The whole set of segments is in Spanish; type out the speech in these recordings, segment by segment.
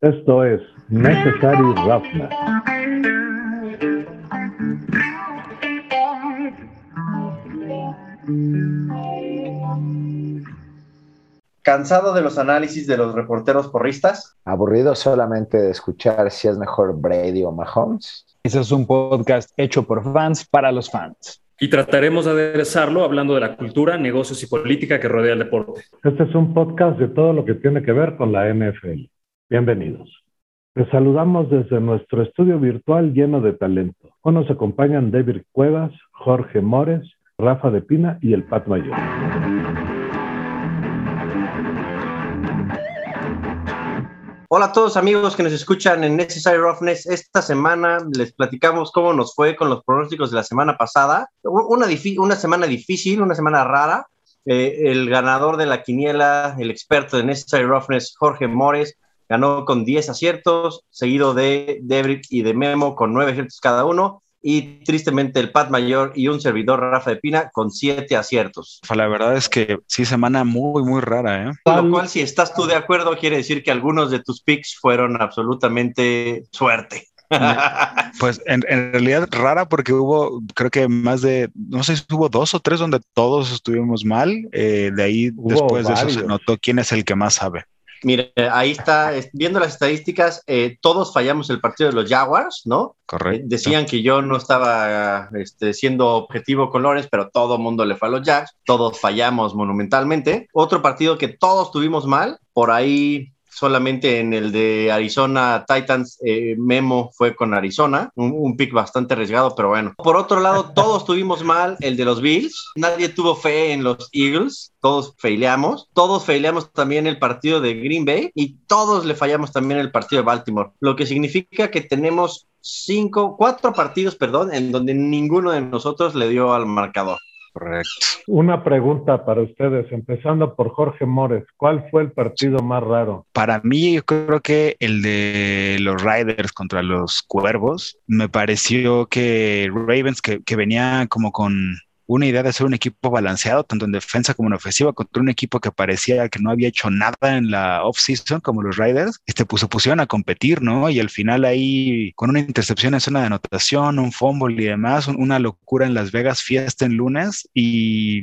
Esto es Necessary Roughness. ¿Cansado de los análisis de los reporteros porristas? ¿Aburrido solamente de escuchar si es mejor Brady o Mahomes? Ese es un podcast hecho por fans para los fans. Y trataremos de aderezarlo hablando de la cultura, negocios y política que rodea el deporte. Este es un podcast de todo lo que tiene que ver con la NFL. Bienvenidos. Les saludamos desde nuestro estudio virtual lleno de talento. Hoy nos acompañan David Cuevas, Jorge Mores, Rafa de Pina y el Pat Mayor. Hola a todos amigos que nos escuchan en Necessary Roughness. Esta semana les platicamos cómo nos fue con los pronósticos de la semana pasada. Una, una semana difícil, una semana rara. Eh, el ganador de la quiniela, el experto de Necessary Roughness, Jorge Mores, ganó con 10 aciertos, seguido de Debrick y de Memo con 9 aciertos cada uno y tristemente el Pat Mayor y un servidor Rafa de Pina con siete aciertos. La verdad es que sí, semana muy, muy rara. ¿eh? Lo cual, si estás tú de acuerdo, quiere decir que algunos de tus picks fueron absolutamente suerte. Pues en, realidad rara porque hubo, creo que más de, no sé si hubo dos o tres donde todos estuvimos mal. Eh, de ahí, después de eso, se notó quién es el que más sabe. Mire, ahí está, viendo las estadísticas, eh, todos fallamos el partido de los Jaguars, ¿no? Correcto. Eh, decían que yo no estaba este, siendo objetivo con Lawrence, pero todo el mundo le fue a los Jags, todos fallamos monumentalmente. Otro partido que todos tuvimos mal, por ahí solamente en el de Arizona Titans, eh, Memo fue con Arizona, un, pick bastante arriesgado, pero bueno. Por otro lado, todos tuvimos mal el de los Bills, nadie tuvo fe en los Eagles, todos faileamos, todos faileamos también el partido de Green Bay y todos le fallamos también el partido de Baltimore, lo que significa que tenemos cinco, cuatro partidos, perdón, en donde ninguno de nosotros le dio al marcador. Correcto. Una pregunta para ustedes, empezando por Jorge Mores. ¿Cuál fue el partido más raro? Para mí, yo creo que el de los Riders contra los Cuervos. Me pareció que Ravens, que, que venía como con una idea de ser un equipo balanceado, tanto en defensa como en ofensiva, contra un equipo que parecía que no había hecho nada en la off-season, como los Riders, este, pues se pusieron a competir, ¿no? Y al final ahí, con una intercepción en zona de anotación, un fumble y demás, una locura en Las Vegas, fiesta en lunes, y,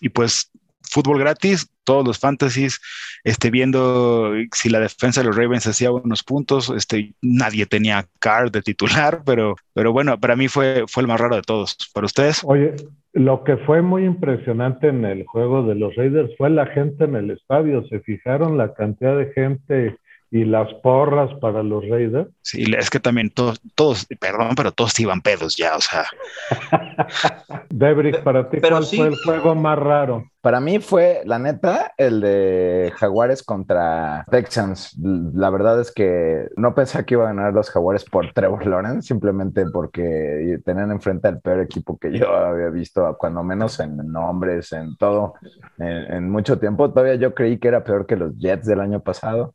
y pues fútbol gratis, todos los fantasies, este, viendo si la defensa de los Ravens hacía unos puntos, este, nadie tenía card de titular, pero, pero bueno, para mí fue, fue el más raro de todos. ¿Para ustedes? Oye, lo que fue muy impresionante en el juego de los Raiders fue la gente en el estadio. ¿Se fijaron la cantidad de gente y las porras para los Raiders. Sí, es que también todos, todos, perdón, pero todos iban pedos ya, o sea. Debrick, para ti, ¿cuál fue el juego más raro? Para mí fue, la neta, el de Jaguares contra Texans. La verdad es que no pensé que iba a ganar los Jaguares por Trevor Lawrence, simplemente porque tenían enfrente al peor equipo que yo había visto, cuando menos en nombres, en todo, en mucho tiempo. Todavía yo creí que era peor que los Jets del año pasado.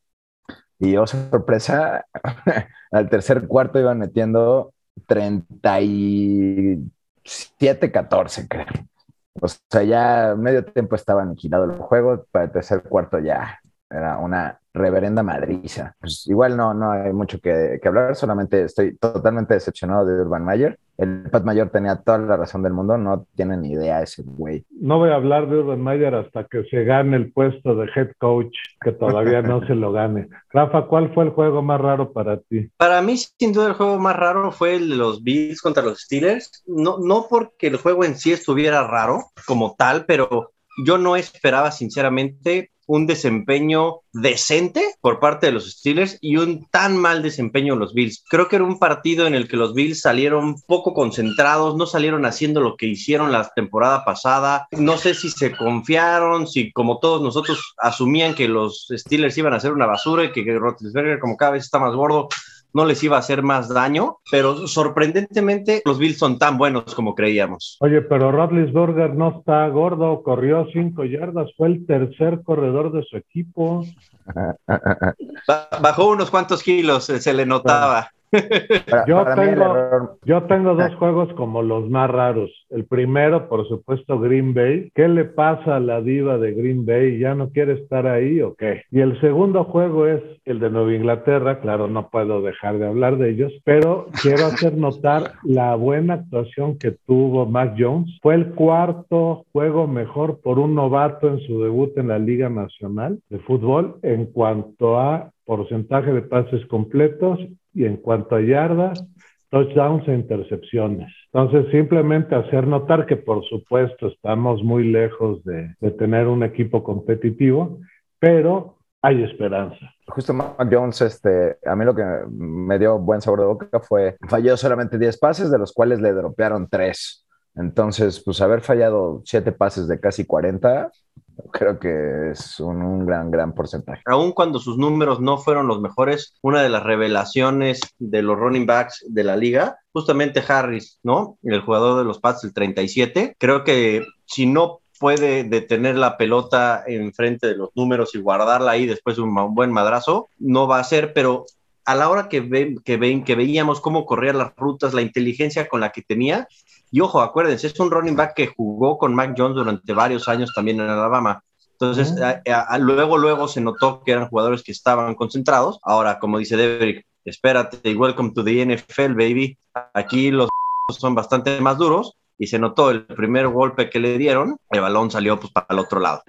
Y oh, sorpresa, al tercer cuarto iban metiendo 37-14, creo. O sea, ya medio tiempo estaba aniquilado el juego, para el tercer cuarto ya era una reverenda madriza. Pues igual no, no hay mucho que, que, hablar, solamente estoy totalmente decepcionado de Urban Mayer. El Pat Mayor tenía toda la razón del mundo, no tiene ni idea ese güey. No voy a hablar de Urban Mayer hasta que se gane el puesto de head coach, que todavía no se lo gane. Rafa, ¿cuál fue el juego más raro para ti? Para mí, sin duda, el juego más raro fue el de los Bills contra los Steelers. No, no porque el juego en sí estuviera raro como tal, pero yo no esperaba sinceramente un desempeño decente por parte de los Steelers y un tan mal desempeño de los Bills. Creo que era un partido en el que los Bills salieron poco concentrados, no salieron haciendo lo que hicieron la temporada pasada. No sé si se confiaron, si como todos nosotros asumían que los Steelers iban a hacer una basura y que Roethlisberger como cada vez está más gordo, no les iba a hacer más daño, pero sorprendentemente los Bills son tan buenos como creíamos. Oye, pero Rodlisberger no está gordo, corrió cinco yardas, fue el tercer corredor de su equipo. Bajó unos cuantos kilos, se le notaba. Yo, tengo, yo tengo dos juegos como los más raros. El primero, por supuesto, Green Bay. ¿Qué le pasa a la diva de Green Bay? ¿Ya no quiere estar ahí o qué? Y el segundo juego es el de Nueva Inglaterra. Claro, no puedo dejar de hablar de ellos, pero quiero hacer notar la buena actuación que tuvo Mac Jones. Fue el cuarto juego mejor por un novato en su debut en la Liga Nacional de Fútbol en cuanto a porcentaje de pases completos y en cuanto a yardas, touchdowns e intercepciones. Entonces, simplemente hacer notar que, por supuesto, estamos muy lejos de, de tener un equipo competitivo, pero hay esperanza. Justo Mac Jones, este, a mí lo que me dio buen sabor de boca fue, falló solamente 10 pases, de los cuales le dropearon 3. Entonces, pues haber fallado 7 pases de casi 40, creo que es un, gran, gran porcentaje. Aún cuando sus números no fueron los mejores, una de las revelaciones de los running backs de la liga, justamente Harris, ¿no? El jugador de los Pats, el 37, creo que si no puede detener la pelota enfrente de los números y guardarla ahí después de un, buen madrazo, no va a ser, pero a la hora que, ven, que, ven, que veíamos cómo corría las rutas, la inteligencia con la que tenía, y ojo, acuérdense, es un running back que jugó con Mac Jones durante varios años también en Alabama. Entonces, luego, luego se notó que eran jugadores que estaban concentrados. Ahora, como dice Derek, espérate y welcome to the NFL, baby. Aquí los son bastante más duros y se notó el primer golpe que le dieron, el balón salió pues para el otro lado.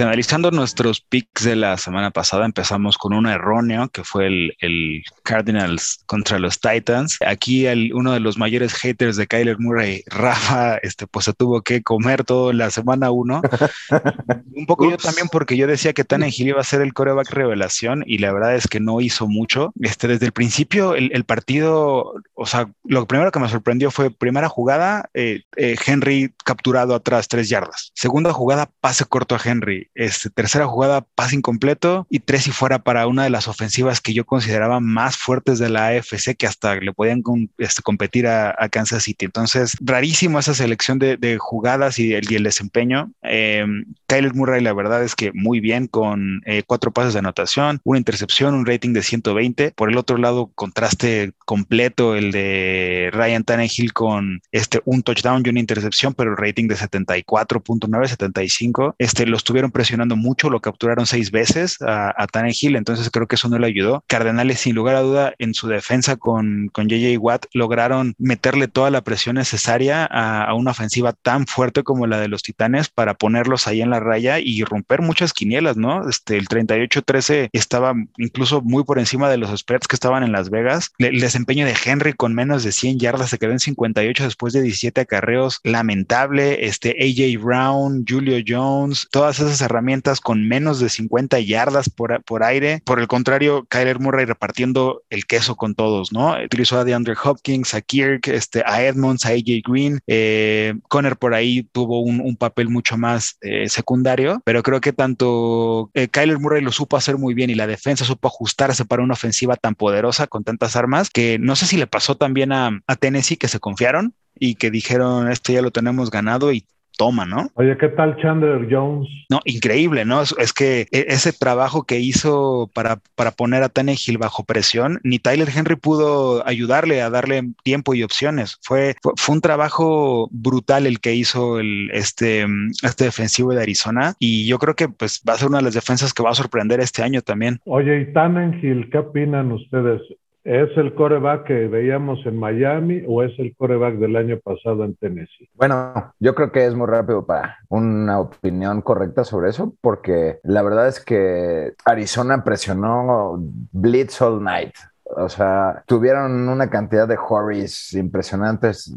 Analizando nuestros picks de la semana pasada, empezamos con uno erróneo que fue el, Cardinals contra los Titans. Aquí el, uno de los mayores haters de Kyler Murray, Rafa, este, pues se tuvo que comer todo la semana uno. Un poco yo también porque yo decía que Tannehill iba a ser el coreback revelación y la verdad es que no hizo mucho. Este, desde el principio el, el partido, o sea, lo primero que me sorprendió fue primera jugada, eh, eh, Henry capturado atrás tres yardas. Segunda jugada, pase corto a Henry. Este, tercera jugada, pase incompleto y tres y fuera para una de las ofensivas que yo consideraba más fuertes de la AFC que hasta le podían este, competir a, Kansas City. Entonces, rarísimo esa selección de, jugadas y el, desempeño. Eh, Kyler Murray, la verdad es que muy bien con eh, cuatro pases de anotación, una intercepción, un rating de 120. Por el otro lado, contraste completo el de Ryan Tannehill con este un touchdown y una intercepción, pero el rating de 74.9, 75. Este, los tuvieron presionando mucho, lo capturaron seis veces a, a Tannehill, entonces creo que eso no le ayudó. Cardenales, sin lugar a duda, en su defensa con, con JJ Watt, lograron meterle toda la presión necesaria a, una ofensiva tan fuerte como la de los Titanes para ponerlos ahí en la raya y romper muchas quinielas, ¿no? Este, el 38-13 estaba incluso muy por encima de los spreads que estaban en Las Vegas. el desempeño de Henry con menos de 100 yardas se quedó en 58 después de 17 acarreos, lamentable. Este, AJ Brown, Julio Jones, todas esas herramientas con menos de 50 yardas por, por aire. Por el contrario, Kyler Murray repartiendo el queso con todos, ¿no? Utilizó a DeAndre Hopkins, a Kirk, este, a Edmonds, a AJ Green. Eh, Conner por ahí tuvo un, papel mucho más eh, secundario, pero creo que tanto eh, Kyler Murray lo supo hacer muy bien y la defensa supo ajustarse para una ofensiva tan poderosa con tantas armas que no sé si le pasó también a Tennessee que se confiaron y que dijeron, esto ya lo tenemos ganado y toma, ¿no? Oye, ¿qué tal Chandler Jones? No, increíble, ¿no? Es, que e, ese trabajo que hizo para, para poner a Tannehill bajo presión, ni Tyler Henry pudo ayudarle a darle tiempo y opciones. Fue, fue, un trabajo brutal el que hizo el, este, este defensivo de Arizona y yo creo que pues va a ser una de las defensas que va a sorprender este año también. Oye, ¿y Tannehill qué opinan ustedes? ¿Es el coreback que veíamos en Miami o es el coreback del año pasado en Tennessee? Bueno, yo creo que es muy rápido para una opinión correcta sobre eso, porque la verdad es que Arizona presionó Blitz All Night. O sea, tuvieron una cantidad de hurries impresionantes.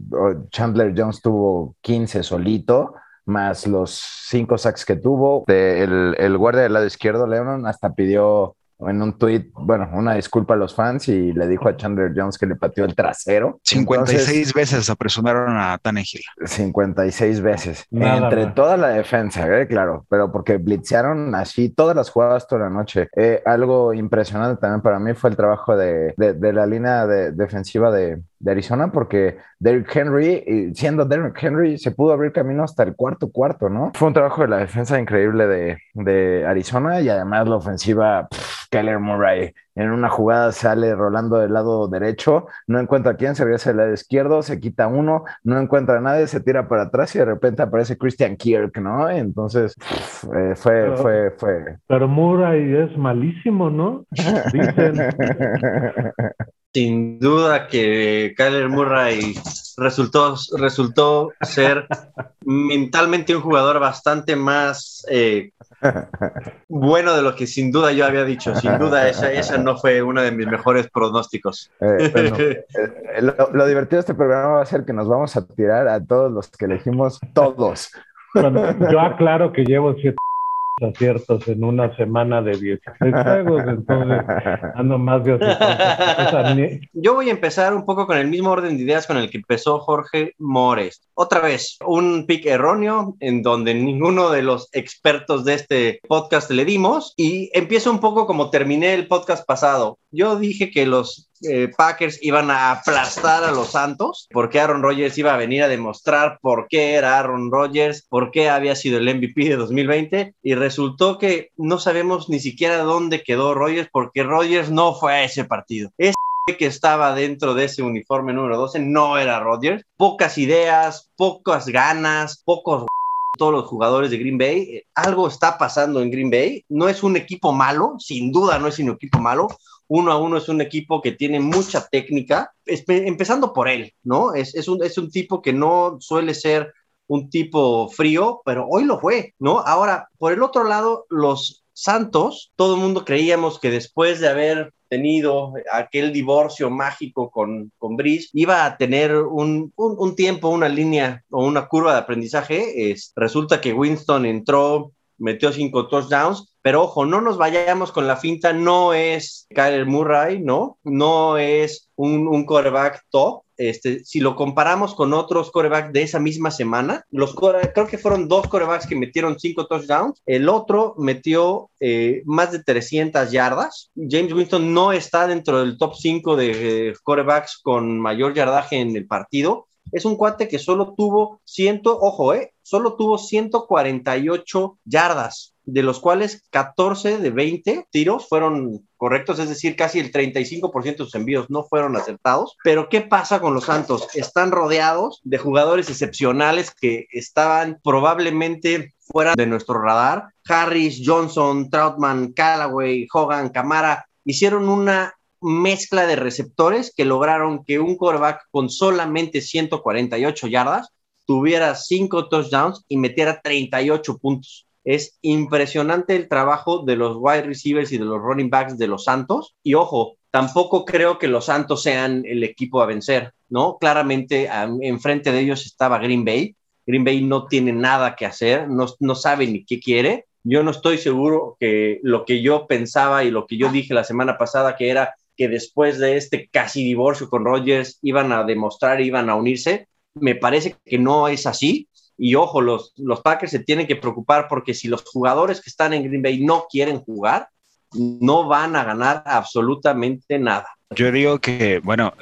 Chandler Jones tuvo 15 solito más los cinco sacks que tuvo. El, el guardia del lado izquierdo, Leonon, hasta pidió en un tweet, bueno, una disculpa a los fans y le dijo a Chandler Jones que le pateó el trasero. 56 veces apresumaron a Tannehill. 56 veces. Entre toda la defensa, ¿eh? claro, pero porque blitzearon así todas las jugadas toda la noche. Eh, algo impresionante también para mí fue el trabajo de, de, la línea de, defensiva de, de Arizona porque Derrick Henry, siendo Derrick Henry, se pudo abrir camino hasta el cuarto cuarto, ¿no? Fue un trabajo de la defensa increíble de, de Arizona y además la ofensiva, Keller Murray en una jugada sale rolando del lado derecho, no encuentra a quién, se regresa del lado izquierdo, se quita uno, no encuentra a nadie, se tira para atrás y de repente aparece Christian Kirk, ¿no? Entonces eh, fue, fue, fue. Pero Murray es malísimo, ¿no? Dicen. Sin duda que Kyler Murray resultó, resultó ser mentalmente un jugador bastante más eh, bueno de lo que sin duda yo había dicho. Sin duda, esa, esa no fue uno de mis mejores pronósticos. Eh, eh, lo, divertido de este programa va a ser que nos vamos a tirar a todos los que elegimos, todos. yo aclaro que llevo siete aciertos en una semana de 16 juegos, entonces ando más de Yo voy a empezar un poco con el mismo orden de ideas con el que empezó Jorge Mores. Otra vez, un pick erróneo en donde ninguno de los expertos de este podcast le dimos y empiezo un poco como terminé el podcast pasado. Yo dije que los eh, Packers iban a aplastar a los Santos, porque Aaron Rodgers iba a venir a demostrar por qué era Aaron Rodgers, por qué había sido el MVP de 2020, y resultó que no sabemos ni siquiera dónde quedó Rodgers, porque Rodgers no fue a ese partido. Ese que estaba dentro de ese uniforme número 12 no era Rodgers. Pocas ideas, pocas ganas, pocos todos los jugadores de Green Bay. Algo está pasando en Green Bay. No es un equipo malo, sin duda no es un equipo malo uno a uno es un equipo que tiene mucha técnica, empezando por él, ¿no? Es, un tipo que no suele ser un tipo frío, pero hoy lo fue, ¿no? Ahora, por el otro lado, los Santos, todo el mundo creíamos que después de haber tenido aquel divorcio mágico con, con Brice, iba a tener un, un, un, tiempo, una línea o una curva de aprendizaje. Es, resulta que Winston entró, metió cinco touchdowns, pero ojo, no nos vayamos con la finta, no es Kyler Murray, ¿no? No es un, un coreback top. Este, si lo comparamos con otros corebacks de esa misma semana, los creo que fueron dos corebacks que metieron cinco touchdowns, el otro metió eh, más de 300 yardas. James Winston no está dentro del top 5 de eh, corebacks con mayor yardaje en el partido. Es un cuate que solo tuvo ciento, ojo, eh, solo tuvo 148 yardas de los cuales 14 de 20 tiros fueron correctos, es decir, casi el 35% de sus envíos no fueron acertados. Pero ¿qué pasa con los Santos? Están rodeados de jugadores excepcionales que estaban probablemente fuera de nuestro radar. Harris, Johnson, Troutman, Callaway, Hogan, Camara hicieron una mezcla de receptores que lograron que un quarterback con solamente 148 yardas tuviera 5 touchdowns y metiera 38 puntos. Es impresionante el trabajo de los wide receivers y de los running backs de los Santos. Y ojo, tampoco creo que los Santos sean el equipo a vencer, ¿no? Claramente enfrente de ellos estaba Green Bay. Green Bay no tiene nada que hacer, no, no sabe ni qué quiere. Yo no estoy seguro que lo que yo pensaba y lo que yo dije la semana pasada, que era que después de este casi divorcio con Rodgers iban a demostrar, iban a unirse, me parece que no es así. Y ojo, los, los Packers se tienen que preocupar porque si los jugadores que están en Green Bay no quieren jugar, no van a ganar absolutamente nada. Yo digo que, bueno,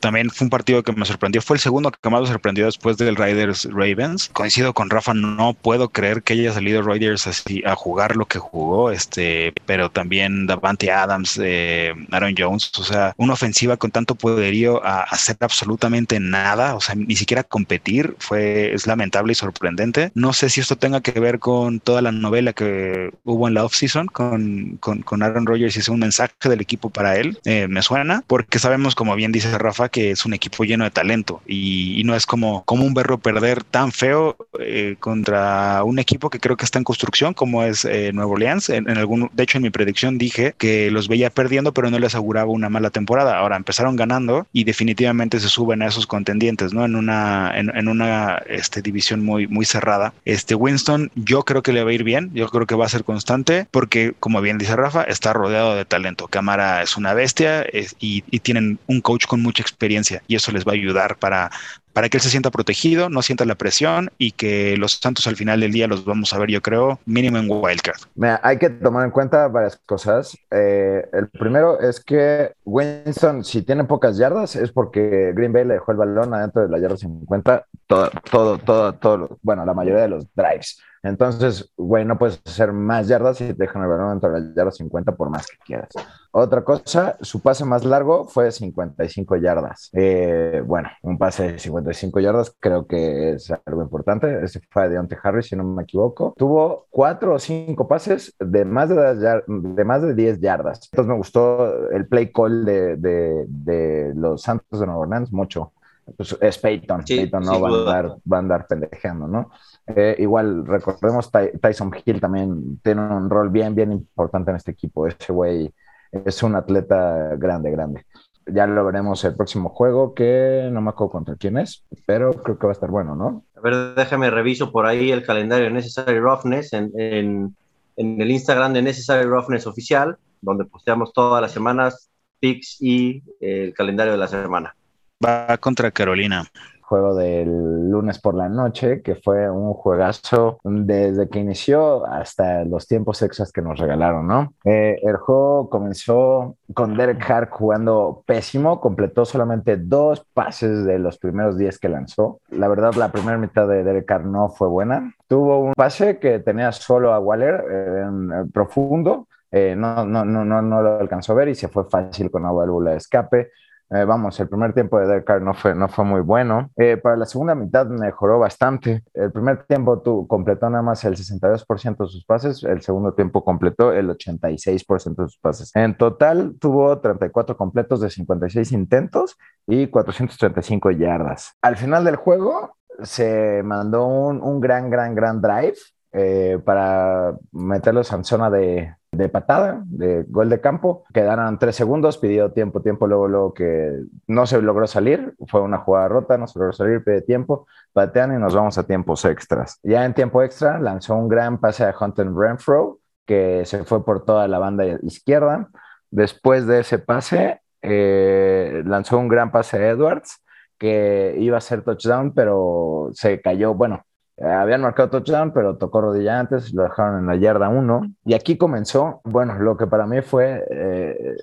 también fue un partido que me sorprendió. Fue el segundo que más me sorprendió después del Riders Ravens. Coincido con Rafa, no puedo creer que haya salido Riders así a jugar lo que jugó, este, pero también Davante Adams, eh, Aaron Jones, o sea, una ofensiva con tanto poderío a hacer absolutamente nada, o sea, ni siquiera competir, fue, es lamentable y sorprendente. No sé si esto tenga que ver con toda la novela que hubo en la offseason con, con, con Aaron Rodgers y es un mensaje del equipo para él. Eh, me suena porque sabemos, como bien dice Rafa, que es un equipo lleno de talento y, no es como, como un berro perder tan feo eh, contra un equipo que creo que está en construcción, como es eh, Nuevo Orleans. En, algún, de hecho, en mi predicción dije que los veía perdiendo, pero no les aseguraba una mala temporada. Ahora empezaron ganando y definitivamente se suben a esos contendientes, ¿no? En una, en, una este, división muy, muy cerrada. Este Winston, yo creo que le va a ir bien, yo creo que va a ser constante, porque, como bien dice Rafa, está rodeado de talento. Cámara es una bestia, es, y, tienen un coach con mucha experiencia y eso les va a ayudar para, para que él se sienta protegido, no sienta la presión y que los Santos al final del día los vamos a ver, yo creo, mínimo en wildcard. Mira, hay que tomar en cuenta varias cosas. Eh, el primero es que Winston, si tiene pocas yardas, es porque Green Bay le dejó el balón adentro de la yarda 50, todo, todo, todo, todo, bueno, la mayoría de los drives. Entonces, güey, no puedes hacer más yardas y te dejan el balón dentro de la yarda 50 por más que quieras. Otra cosa, su pase más largo fue de 55 yardas. Eh, bueno, un pase de 55 yardas creo que es algo importante. Ese fue de Deontay Harris, si no me equivoco. Tuvo cuatro o cinco pases de más de, de más de 10 yardas. Entonces me gustó el play call de, de, de los Santos de Nueva Orleans mucho. Pues es Peyton, Peyton no va a, andar, va a andar pendejeando, ¿no? Eh, igual, recordemos, Tyson Hill también tiene un rol bien, bien importante en este equipo. Ese güey es un atleta grande, grande. Ya lo veremos el próximo juego, que no me acuerdo contra quién es, pero creo que va a estar bueno, ¿no? A ver, déjame reviso por ahí el calendario de Necessary Roughness en, en, en el Instagram de Necessary Roughness Oficial, donde posteamos todas las semanas pics y el calendario de la semana. Va contra Carolina juego del lunes por la noche, que fue un juegazo desde que inició hasta los tiempos extras que nos regalaron, ¿no? Eh, el juego comenzó con Derek Hart jugando pésimo, completó solamente dos pases de los primeros 10 que lanzó. La verdad, la primera mitad de Derek Hart no fue buena. Tuvo un pase que tenía solo a Waller eh, en profundo, eh, no, no, no, no, lo alcanzó a ver y se fue fácil con una válvula de escape. Eh, vamos, el primer tiempo de Derek no fue, no fue muy bueno. Eh, para la segunda mitad mejoró bastante. El primer tiempo tú, completó nada más el 62% de sus pases, el segundo tiempo completó el 86% de sus pases. En total tuvo 34 completos de 56 intentos y 435 yardas. Al final del juego se mandó un, un gran, gran, gran drive eh, para meterlos en zona de, de patada, de gol de campo. Quedaron tres segundos, pidió tiempo, tiempo, luego, luego que no se logró salir, fue una jugada rota, no se logró salir, pide tiempo, patean y nos vamos a tiempos extras. Ya en tiempo extra lanzó un gran pase a Hunter Renfro, que se fue por toda la banda izquierda. Después de ese pase, eh, lanzó un gran pase a Edwards, que iba a ser touchdown, pero se cayó, bueno, habían marcado touchdown, pero tocó rodilla antes, lo dejaron en la yarda 1. Y aquí comenzó, bueno, lo que para mí fue eh,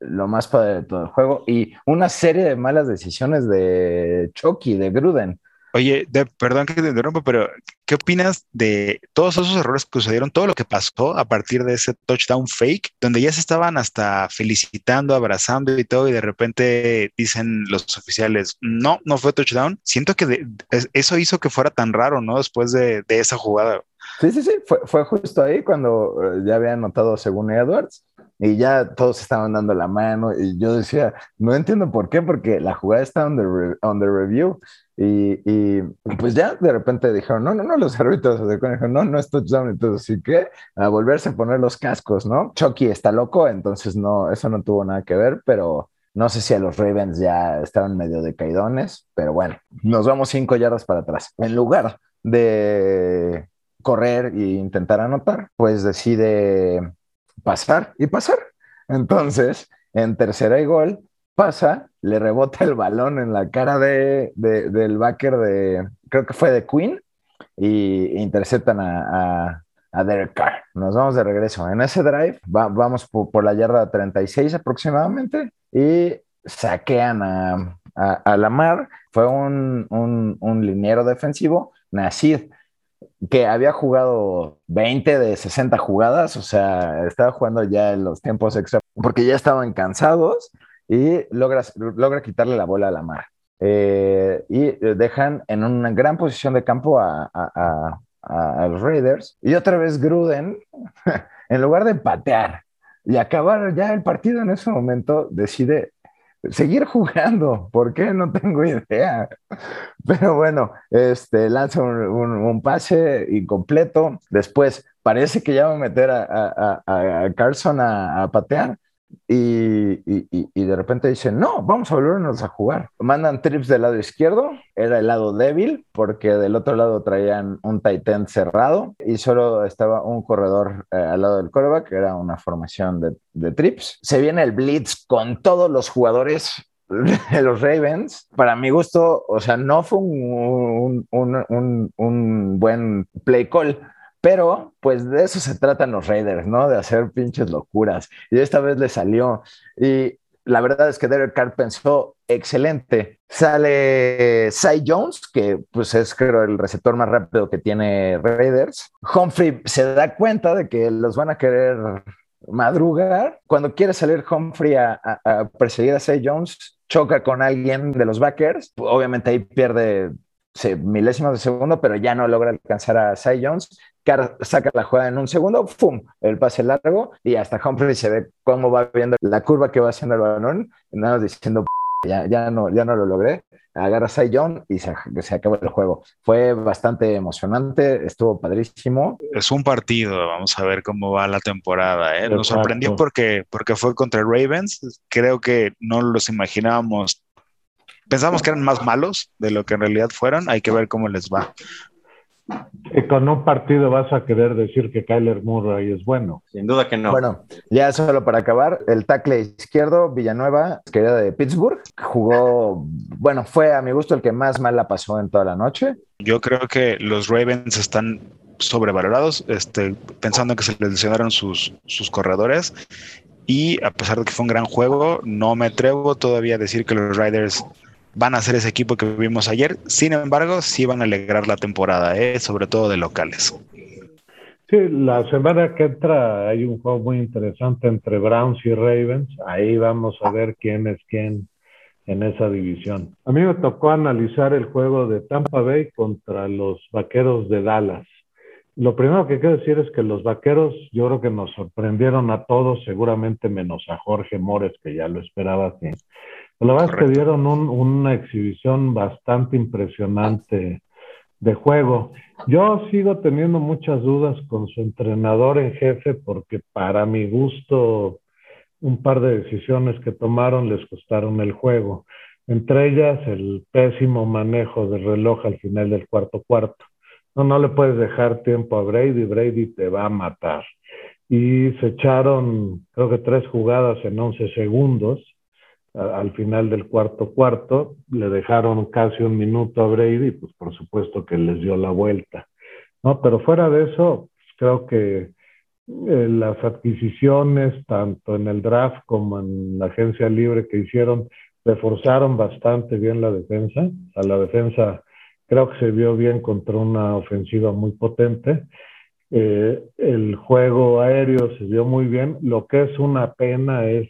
lo más padre de todo el juego y una serie de malas decisiones de Chucky, de Gruden. Oye, perdón que te interrumpa, pero ¿qué opinas de todos esos errores que sucedieron, todo lo que pasó a partir de ese touchdown fake, donde ya se estaban hasta felicitando, abrazando y todo, y de repente dicen los oficiales, no, no fue touchdown? Siento que eso hizo que fuera tan raro, ¿no? Después de, esa jugada. Sí, sí, sí, fue, fue justo ahí cuando eh, ya habían notado según Edwards y ya todos estaban dando la mano y yo decía, no entiendo por qué, porque la jugada está on the, review y, y, pues ya de repente dijeron, no, no, no, los árbitros se no, no es touchdown, entonces sí que a volverse a poner los cascos, ¿no? Chucky está loco, entonces no, eso no tuvo nada que ver, pero no sé si a los Ravens ya estaban medio decaidones, pero bueno, nos vamos cinco yardas para atrás. En lugar de correr e intentar anotar, pues decide pasar y pasar. Entonces, en tercera y gol, pasa, le rebota el balón en la cara de, del backer de, creo que fue de Queen, y interceptan a, a, Derek Carr. Nos vamos de regreso. En ese drive, vamos por, la yarda 36 aproximadamente, y saquean a, a, Lamar. Fue un, un, un liniero defensivo, Nasir que había jugado 20 de 60 jugadas, o sea, estaba jugando ya en los tiempos extra, porque ya estaban cansados y logra, logra quitarle la bola a la mar. Eh, y dejan en una gran posición de campo a, los Raiders. Y otra vez Gruden, en lugar de patear y acabar ya el partido en ese momento, decide seguir jugando. ¿Por qué? No tengo idea. Pero bueno, este, lanza un, pase incompleto. Después parece que ya va a meter a, Carson a, patear. Y, de repente dicen, no, vamos a volvernos a jugar. Mandan trips del lado izquierdo, era el lado débil, porque del otro lado traían un tight end cerrado y solo estaba un corredor eh, al lado del quarterback, que era una formación de, trips. Se viene el blitz con todos los jugadores de los Ravens, para mi gusto, o sea, no fue un, buen play call, pero pues de eso se tratan los Raiders, ¿no? De hacer pinches locuras. Y esta vez le salió. Y la verdad es que Derek Carr pensó excelente. Sale Cy Jones, que pues es creo el receptor más rápido que tiene Raiders. Humphrey se da cuenta de que los van a querer madrugar. Cuando quiere salir Humphrey a, perseguir a Cy Jones, choca con alguien de los backers. Obviamente ahí pierde milésimos de segundo, pero ya no logra alcanzar a Cy Jones. Carr saca la jugada en un segundo, ¡pum! El pase largo y hasta Humphrey se ve cómo va viendo la curva que va haciendo el balón, nada diciendo, ya, ya, no, ya no lo logré. Agarra a Cy Jones y se, se acaba el juego. Fue bastante emocionante, estuvo padrísimo. Es un partido, vamos a ver cómo va la temporada. ¿eh? Nos sorprendió porque, porque fue contra Ravens. Creo que no los imaginábamos pensamos que eran más malos de lo que en realidad fueron. Hay que ver cómo les va. Y con un partido vas a querer decir que Kyler Murray es bueno. Sin duda que no. Bueno, ya solo para acabar, el tackle izquierdo, Villanueva, que era de Pittsburgh, jugó, bueno, fue a mi gusto el que más mal la pasó en toda la noche. Yo creo que los Ravens están sobrevalorados, este, pensando que se les lesionaron sus, sus corredores. Y a pesar de que fue un gran juego, no me atrevo todavía a decir que los Riders van a ser ese equipo que vimos ayer. Sin embargo, sí van a alegrar la temporada, ¿eh? sobre todo de locales. Sí, la semana que entra hay un juego muy interesante entre Browns y Ravens. Ahí vamos a ver quién es quién en esa división. A mí me tocó analizar el juego de Tampa Bay contra los Vaqueros de Dallas. Lo primero que quiero decir es que los Vaqueros yo creo que nos sorprendieron a todos, seguramente menos a Jorge Mores, que ya lo esperaba así. La verdad es que dieron una exhibición bastante impresionante de juego. Yo sigo teniendo muchas dudas con su entrenador en jefe porque para mi gusto un par de decisiones que tomaron les costaron el juego. Entre ellas el pésimo manejo del reloj al final del cuarto cuarto. No, no le puedes dejar tiempo a Brady, Brady te va a matar. Y se echaron, creo que tres jugadas en 11 segundos al final del cuarto cuarto, le dejaron casi un minuto a Brady, pues por supuesto que les dio la vuelta, ¿no? Pero fuera de eso, pues, creo que eh, las adquisiciones, tanto en el draft como en la agencia libre que hicieron, reforzaron bastante bien la defensa. A la defensa creo que se vio bien contra una ofensiva muy potente. Eh, el juego aéreo se vio muy bien. Lo que es una pena es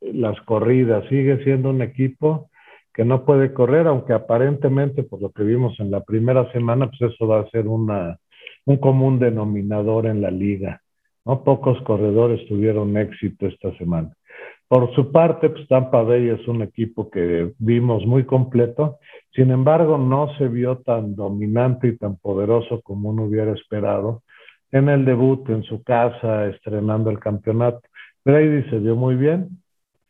las corridas. Sigue siendo un equipo que no puede correr, aunque aparentemente, por lo que vimos en la primera semana, pues eso va a ser una, un común denominador en la liga. ¿no? Pocos corredores tuvieron éxito esta semana. Por su parte, pues Tampa Bay es un equipo que vimos muy completo, sin embargo, no se vio tan dominante y tan poderoso como uno hubiera esperado en el debut en su casa, estrenando el campeonato. Brady se vio muy bien,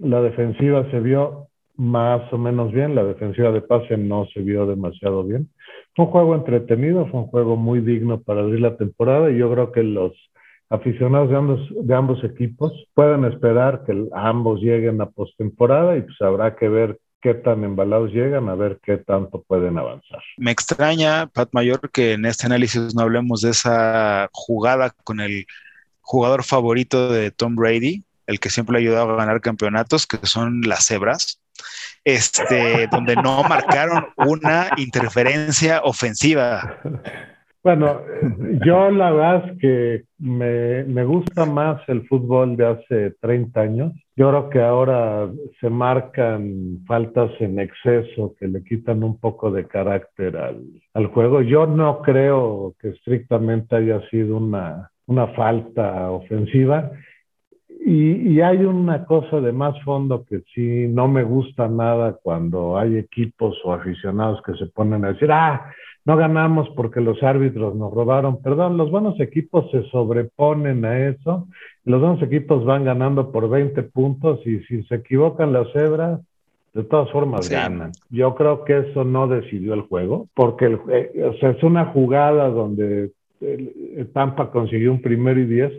la defensiva se vio más o menos bien, la defensiva de pase no se vio demasiado bien. Fue un juego entretenido, fue un juego muy digno para abrir la temporada y yo creo que los aficionados de ambos, de ambos equipos pueden esperar que ambos lleguen a postemporada y pues habrá que ver qué tan embalados llegan, a ver qué tanto pueden avanzar. Me extraña, Pat Mayor, que en este análisis no hablemos de esa jugada con el jugador favorito de Tom Brady, el que siempre le ha ayudado a ganar campeonatos, que son las cebras, este, donde no marcaron una interferencia ofensiva. Bueno, yo la verdad es que me, gusta más el fútbol de hace 30 años. Yo creo que ahora se marcan faltas en exceso que le quitan un poco de carácter al, al juego. Yo no creo que estrictamente haya sido una, una falta ofensiva. Y, hay una cosa de más fondo que sí no me gusta nada cuando hay equipos o aficionados que se ponen a decir, ah, no ganamos porque los árbitros nos robaron. Perdón, los buenos equipos se sobreponen a eso. Los buenos equipos van ganando por 20 puntos y si se equivocan las cebras, de todas formas ganan. Yo creo que eso no decidió el juego, porque el, eh, es una jugada donde el, Tampa consiguió un primero y diez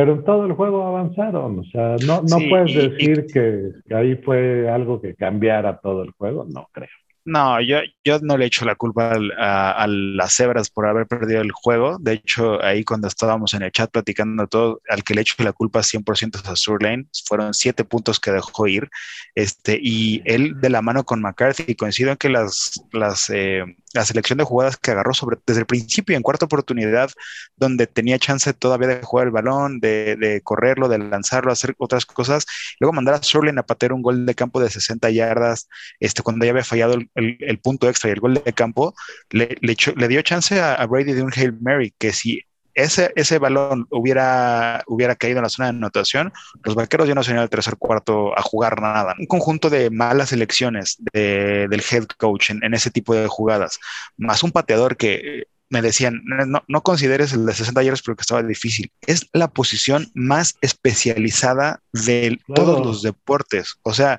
pero en todo el juego avanzaron. O sea, no, no puedes decir que, que, ahí fue algo que cambiara todo el juego, no creo. No, yo, yo no le echo la culpa a, las cebras por haber perdido el juego. De hecho, ahí cuando estábamos en el chat platicando todo, al que le echo la culpa 100% es a Surlane. Fueron siete puntos que dejó ir. Este, y él de la mano con McCarthy, coincido en que las, las eh, la selección de jugadas que agarró sobre, desde el principio en cuarta oportunidad, donde tenía chance todavía de jugar el balón, de, correrlo, de lanzarlo, hacer otras cosas, luego mandar a Surlin a patear un gol de campo de 60 yardas, este, cuando ya había fallado el, punto extra y el gol de campo, le, le, dio chance a, Brady de un Hail Mary, que si ese, ese balón hubiera, hubiera caído en la zona de anotación, los vaqueros ya no se iban al tercer cuarto a jugar nada. Un conjunto de malas elecciones del head coach en, ese tipo de jugadas, más un pateador que me decían, no, no consideres el de 60 yardas porque estaba difícil. Es la posición más especializada de todos los deportes. O sea,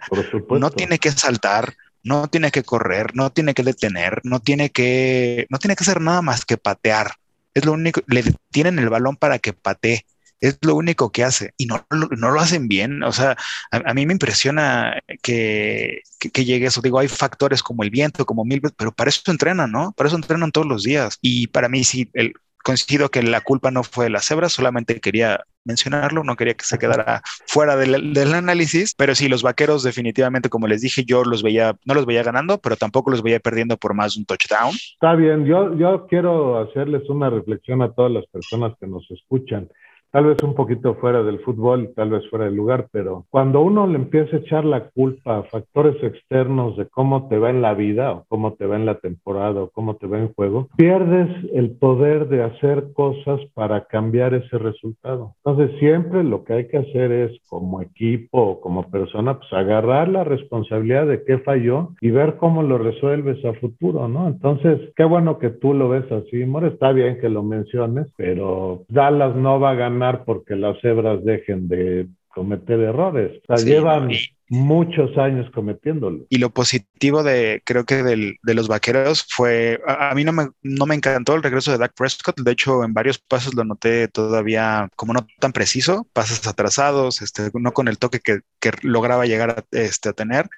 no tiene que saltar, no tiene que correr, no tiene que detener, no tiene que, no tiene que hacer nada más que patear es lo único, le tienen el balón para que patee. Es lo único que hace y no, no lo hacen bien. O sea, a, mí me impresiona que, que, llegue eso. Digo, hay factores como el viento, como mil, pero para eso entrenan, ¿no? Para eso entrenan todos los días. Y para mí sí, el, coincido que la culpa no fue de las cebras, solamente quería mencionarlo, no quería que se quedara fuera del, análisis, pero sí, los vaqueros definitivamente, como les dije, yo los veía, no los veía ganando, pero tampoco los veía perdiendo por más de un touchdown. Está bien, yo, yo quiero hacerles una reflexión a todas las personas que nos escuchan tal vez un poquito fuera del fútbol, tal vez fuera del lugar, pero cuando uno le empieza a echar la culpa a factores externos de cómo te va en la vida o cómo te va en la temporada o cómo te va en juego, pierdes el poder de hacer cosas para cambiar ese resultado. Entonces siempre lo que hay que hacer es como equipo o como persona, pues agarrar la responsabilidad de qué falló y ver cómo lo resuelves a futuro, ¿no? Entonces, qué bueno que tú lo ves así, More, está bien que lo menciones, pero Dallas no va a ganar porque las cebras dejen de cometer errores. O sea, llevan muchos años cometiéndolo. Y lo positivo de, creo que del, de los vaqueros fue, a, mí no me, no me encantó el regreso de Dak Prescott, de hecho en varios pasos lo noté todavía como no tan preciso, pasos atrasados, este, no con el toque que, que lograba llegar a, este, a tener,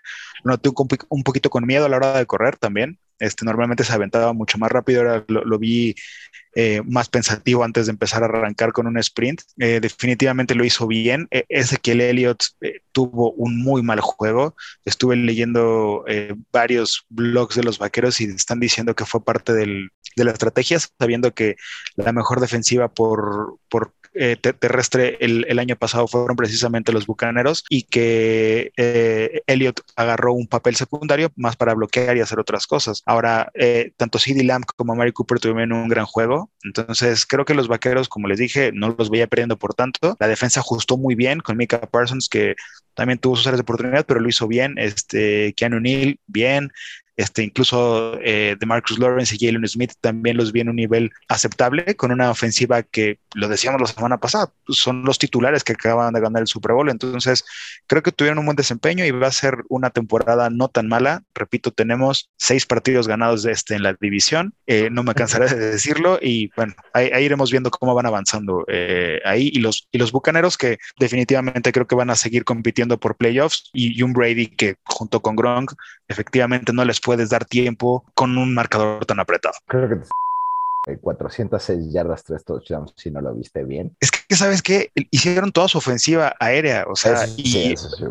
noté un, un, poquito con miedo a la hora de correr también, este, normalmente se aventaba mucho más rápido, ahora lo, lo vi eh, más pensativo antes de empezar a arrancar con un sprint. Eh, definitivamente lo hizo bien. E Ezequiel Elliott eh, tuvo un muy mal juego. Estuve leyendo varios blogs de los vaqueros y están diciendo que fue parte del, de la estrategia, sabiendo que la mejor defensiva por, por eh, terrestre el, año pasado fueron precisamente los bucaneros y que eh, Elliot agarró un papel secundario más para bloquear y hacer otras cosas. Ahora, eh, tanto CD Lamb como Mary Cooper tuvieron un gran juego. Entonces, creo que los vaqueros, como les dije, no los veía perdiendo por tanto. La defensa ajustó muy bien con Mika Parsons, que también tuvo sus áreas de oportunidad, pero lo hizo bien. Este, Keanu Neal, bien. Este, incluso eh, de Marcus Lawrence y Jalen Smith también los vi en un nivel aceptable, con una ofensiva que, lo decíamos la semana pasada, son los titulares que acaban de ganar el Super Bowl. Entonces, creo que tuvieron un buen desempeño y va a ser una temporada no tan mala. Repito, tenemos seis partidos ganados de este en la división. Eh, no me cansaré de decirlo y bueno, ahí, iremos viendo cómo van avanzando eh, ahí. Y los, y los bucaneros que definitivamente creo que van a seguir compitiendo por playoffs y, y un Brady que junto con Gronk efectivamente no les puedes dar tiempo con un marcador tan apretado. Creo que 406 yardas, tres touchdowns, si no lo viste bien. Es que, ¿sabes qué? Hicieron toda su ofensiva aérea, o sea,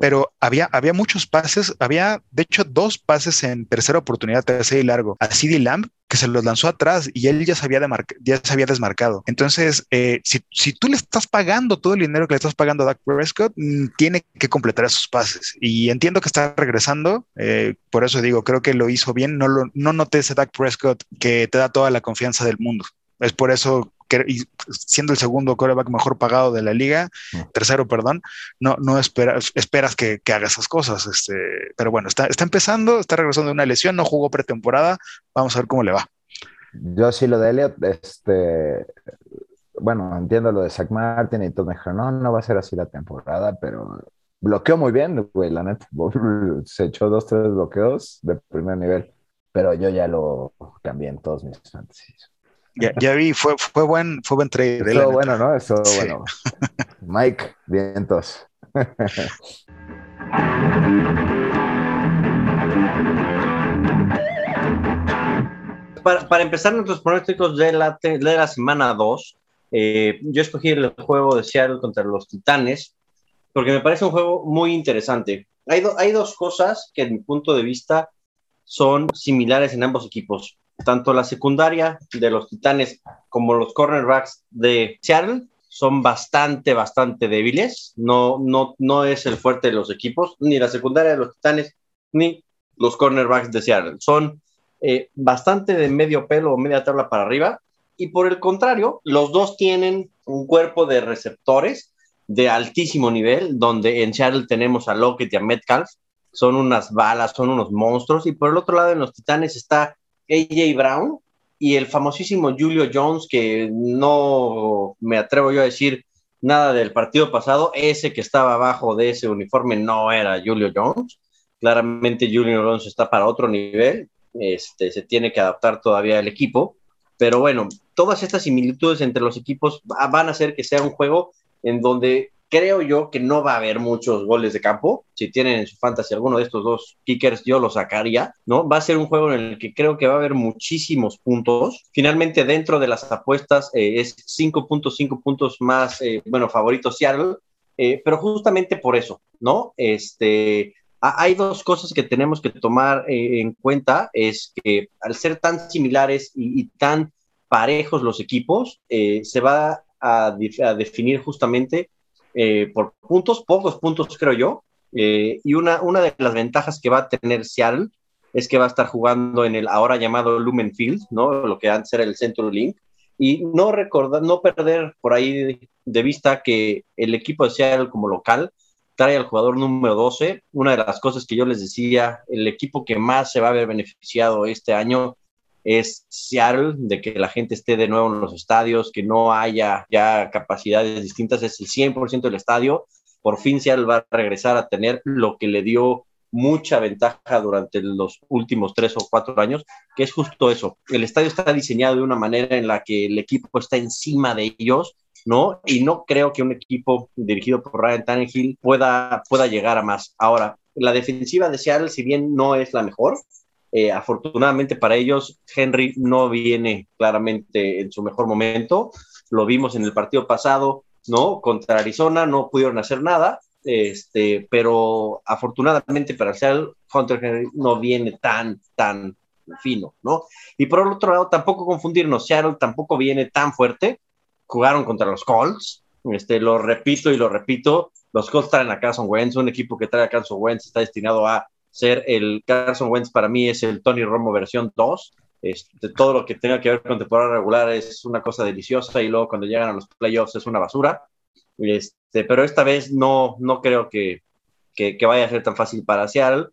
pero había, había muchos pases, había, de hecho, dos pases en tercera oportunidad, tercera y largo, a CD Lamb, que se los lanzó atrás y él ya se había, ya se había desmarcado. Entonces, eh, si, si, tú le estás pagando todo el dinero que le estás pagando a Dak Prescott, mm, tiene que completar esos pases. Y entiendo que está regresando, eh, por eso digo, creo que lo hizo bien. No, lo, no noté ese Dak Prescott que te da toda la confianza del mundo. Es por eso y siendo el segundo coreback mejor pagado de la liga, tercero, perdón, no, no esperas, esperas que, que haga esas cosas. Este, pero bueno, está, está empezando, está regresando de una lesión, no jugó pretemporada, vamos a ver cómo le va. Yo sí lo de Elliot, este, bueno, entiendo lo de Zach Martin y todo, me no, no va a ser así la temporada, pero bloqueó muy bien, güey, la neta, se echó dos, tres bloqueos de primer nivel, pero yo ya lo cambié en todos mis fantasies. Ya, ya vi, fue, fue buen, fue buen trade. Estuvo bueno, ¿no? Estuvo Sí. bueno. Mike, vientos. Para, para empezar nuestros pronósticos de la, de la semana 2, eh, yo escogí el juego de Seattle contra los Titanes porque me parece un juego muy interesante. Hay, do- hay dos cosas que, en mi punto de vista, son similares en ambos equipos. Tanto la secundaria de los Titanes como los cornerbacks de Seattle son bastante, bastante débiles. No, no, no es el fuerte de los equipos, ni la secundaria de los Titanes, ni los cornerbacks de Seattle. Son eh, bastante de medio pelo o media tabla para arriba. Y por el contrario, los dos tienen un cuerpo de receptores de altísimo nivel, donde en Seattle tenemos a Lockett y a Metcalf, son unas balas, son unos monstruos, y por el otro lado en los Titanes está AJ Brown y el famosísimo Julio Jones, que no me atrevo yo a decir nada del partido pasado, ese que estaba abajo de ese uniforme no era Julio Jones, claramente Julio Jones está para otro nivel, este, se tiene que adaptar todavía el equipo, pero bueno, todas estas similitudes entre los equipos va- van a hacer que sea un juego en donde creo yo que no va a haber muchos goles de campo. Si tienen en su fantasy alguno de estos dos kickers, yo lo sacaría, ¿no? Va a ser un juego en el que creo que va a haber muchísimos puntos. Finalmente, dentro de las apuestas, eh, es 5.5 puntos más, eh, bueno, favorito Seattle, eh, pero justamente por eso, ¿no? Este, ha- hay dos cosas que tenemos que tomar en cuenta, es que al ser tan similares y, tan parejos los equipos, se va a definir justamente eh, por puntos, pocos puntos creo yo, eh, y una, una de las ventajas que va a tener Seattle es que va a estar jugando en el ahora llamado Lumen Field, ¿no? lo que antes era el Central Link, y no recordar, no perder por ahí de, de vista que el equipo de Seattle como local trae al jugador número 12. Una de las cosas que yo les decía, el equipo que más se va a ver beneficiado este año es Seattle, de que la gente esté de nuevo en los estadios, que no haya ya capacidades distintas, es el 100% del estadio. Por fin Seattle va a regresar a tener lo que le dio mucha ventaja durante los últimos tres o cuatro años, que es justo eso. El estadio está diseñado de una manera en la que el equipo está encima de ellos, ¿no? Y no creo que un equipo dirigido por Ryan Tannehill pueda, pueda llegar a más. Ahora, la defensiva de Seattle, si bien no es la mejor, eh, afortunadamente para ellos, Henry no viene claramente en su mejor momento. Lo vimos en el partido pasado, ¿no? Contra Arizona, no pudieron hacer nada, este, pero afortunadamente para Seattle, Hunter Henry no viene tan, tan fino, ¿no? Y por el otro lado, tampoco confundirnos, Seattle tampoco viene tan fuerte. Jugaron contra los Colts, este, lo repito y lo repito, los Colts traen a Carson Wentz, un equipo que trae a Carson Wentz está destinado a ser el Carson Wentz para mí es el Tony Romo versión 2. Este, todo lo que tenga que ver con temporada regular es una cosa deliciosa y luego cuando llegan a los playoffs es una basura. Este, pero esta vez no, no creo que, que, vaya a ser tan fácil para Seattle.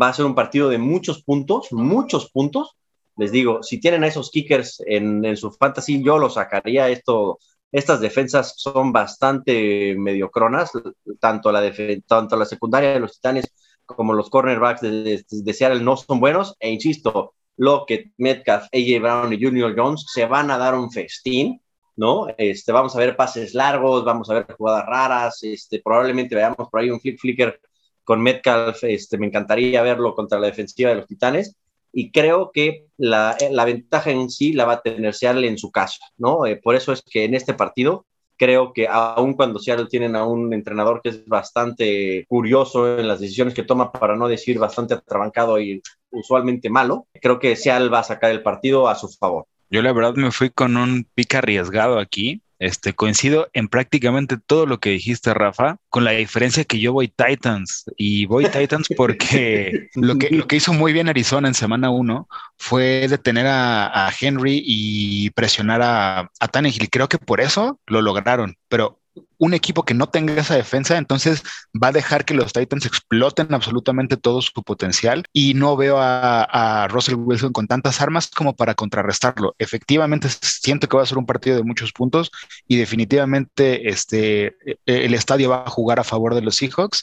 Va a ser un partido de muchos puntos, muchos puntos. Les digo, si tienen a esos kickers en, en su fantasy, yo los sacaría. Esto, estas defensas son bastante mediocronas, tanto la, tanto la secundaria de los Titanes como los cornerbacks de, de, de, Seattle no son buenos, e insisto, Lockett, Metcalf, AJ Brown y Junior Jones se van a dar un festín, ¿no? Este, vamos a ver pases largos, vamos a ver jugadas raras, este, probablemente veamos por ahí un flick flicker con Metcalf, este, me encantaría verlo contra la defensiva de los Titanes, y creo que la, la ventaja en sí la va a tener Seattle en su casa, ¿no? Eh, por eso es que en este partido creo que aun cuando Seattle tienen a un entrenador que es bastante curioso en las decisiones que toma, para no decir bastante atrabancado y usualmente malo, creo que Seattle va a sacar el partido a su favor. Yo la verdad me fui con un pick arriesgado aquí. Este, coincido en prácticamente todo lo que dijiste, Rafa, con la diferencia que yo voy Titans y voy Titans porque lo que, lo que hizo muy bien Arizona en semana uno fue detener a, a Henry y presionar a, a Tannehill. Creo que por eso lo lograron, pero un equipo que no tenga esa defensa, entonces va a dejar que los Titans exploten absolutamente todo su potencial y no veo a, Russell Wilson con tantas armas como para contrarrestarlo. Efectivamente, siento que va a ser un partido de muchos puntos y definitivamente este, el estadio va a jugar a favor de los Seahawks,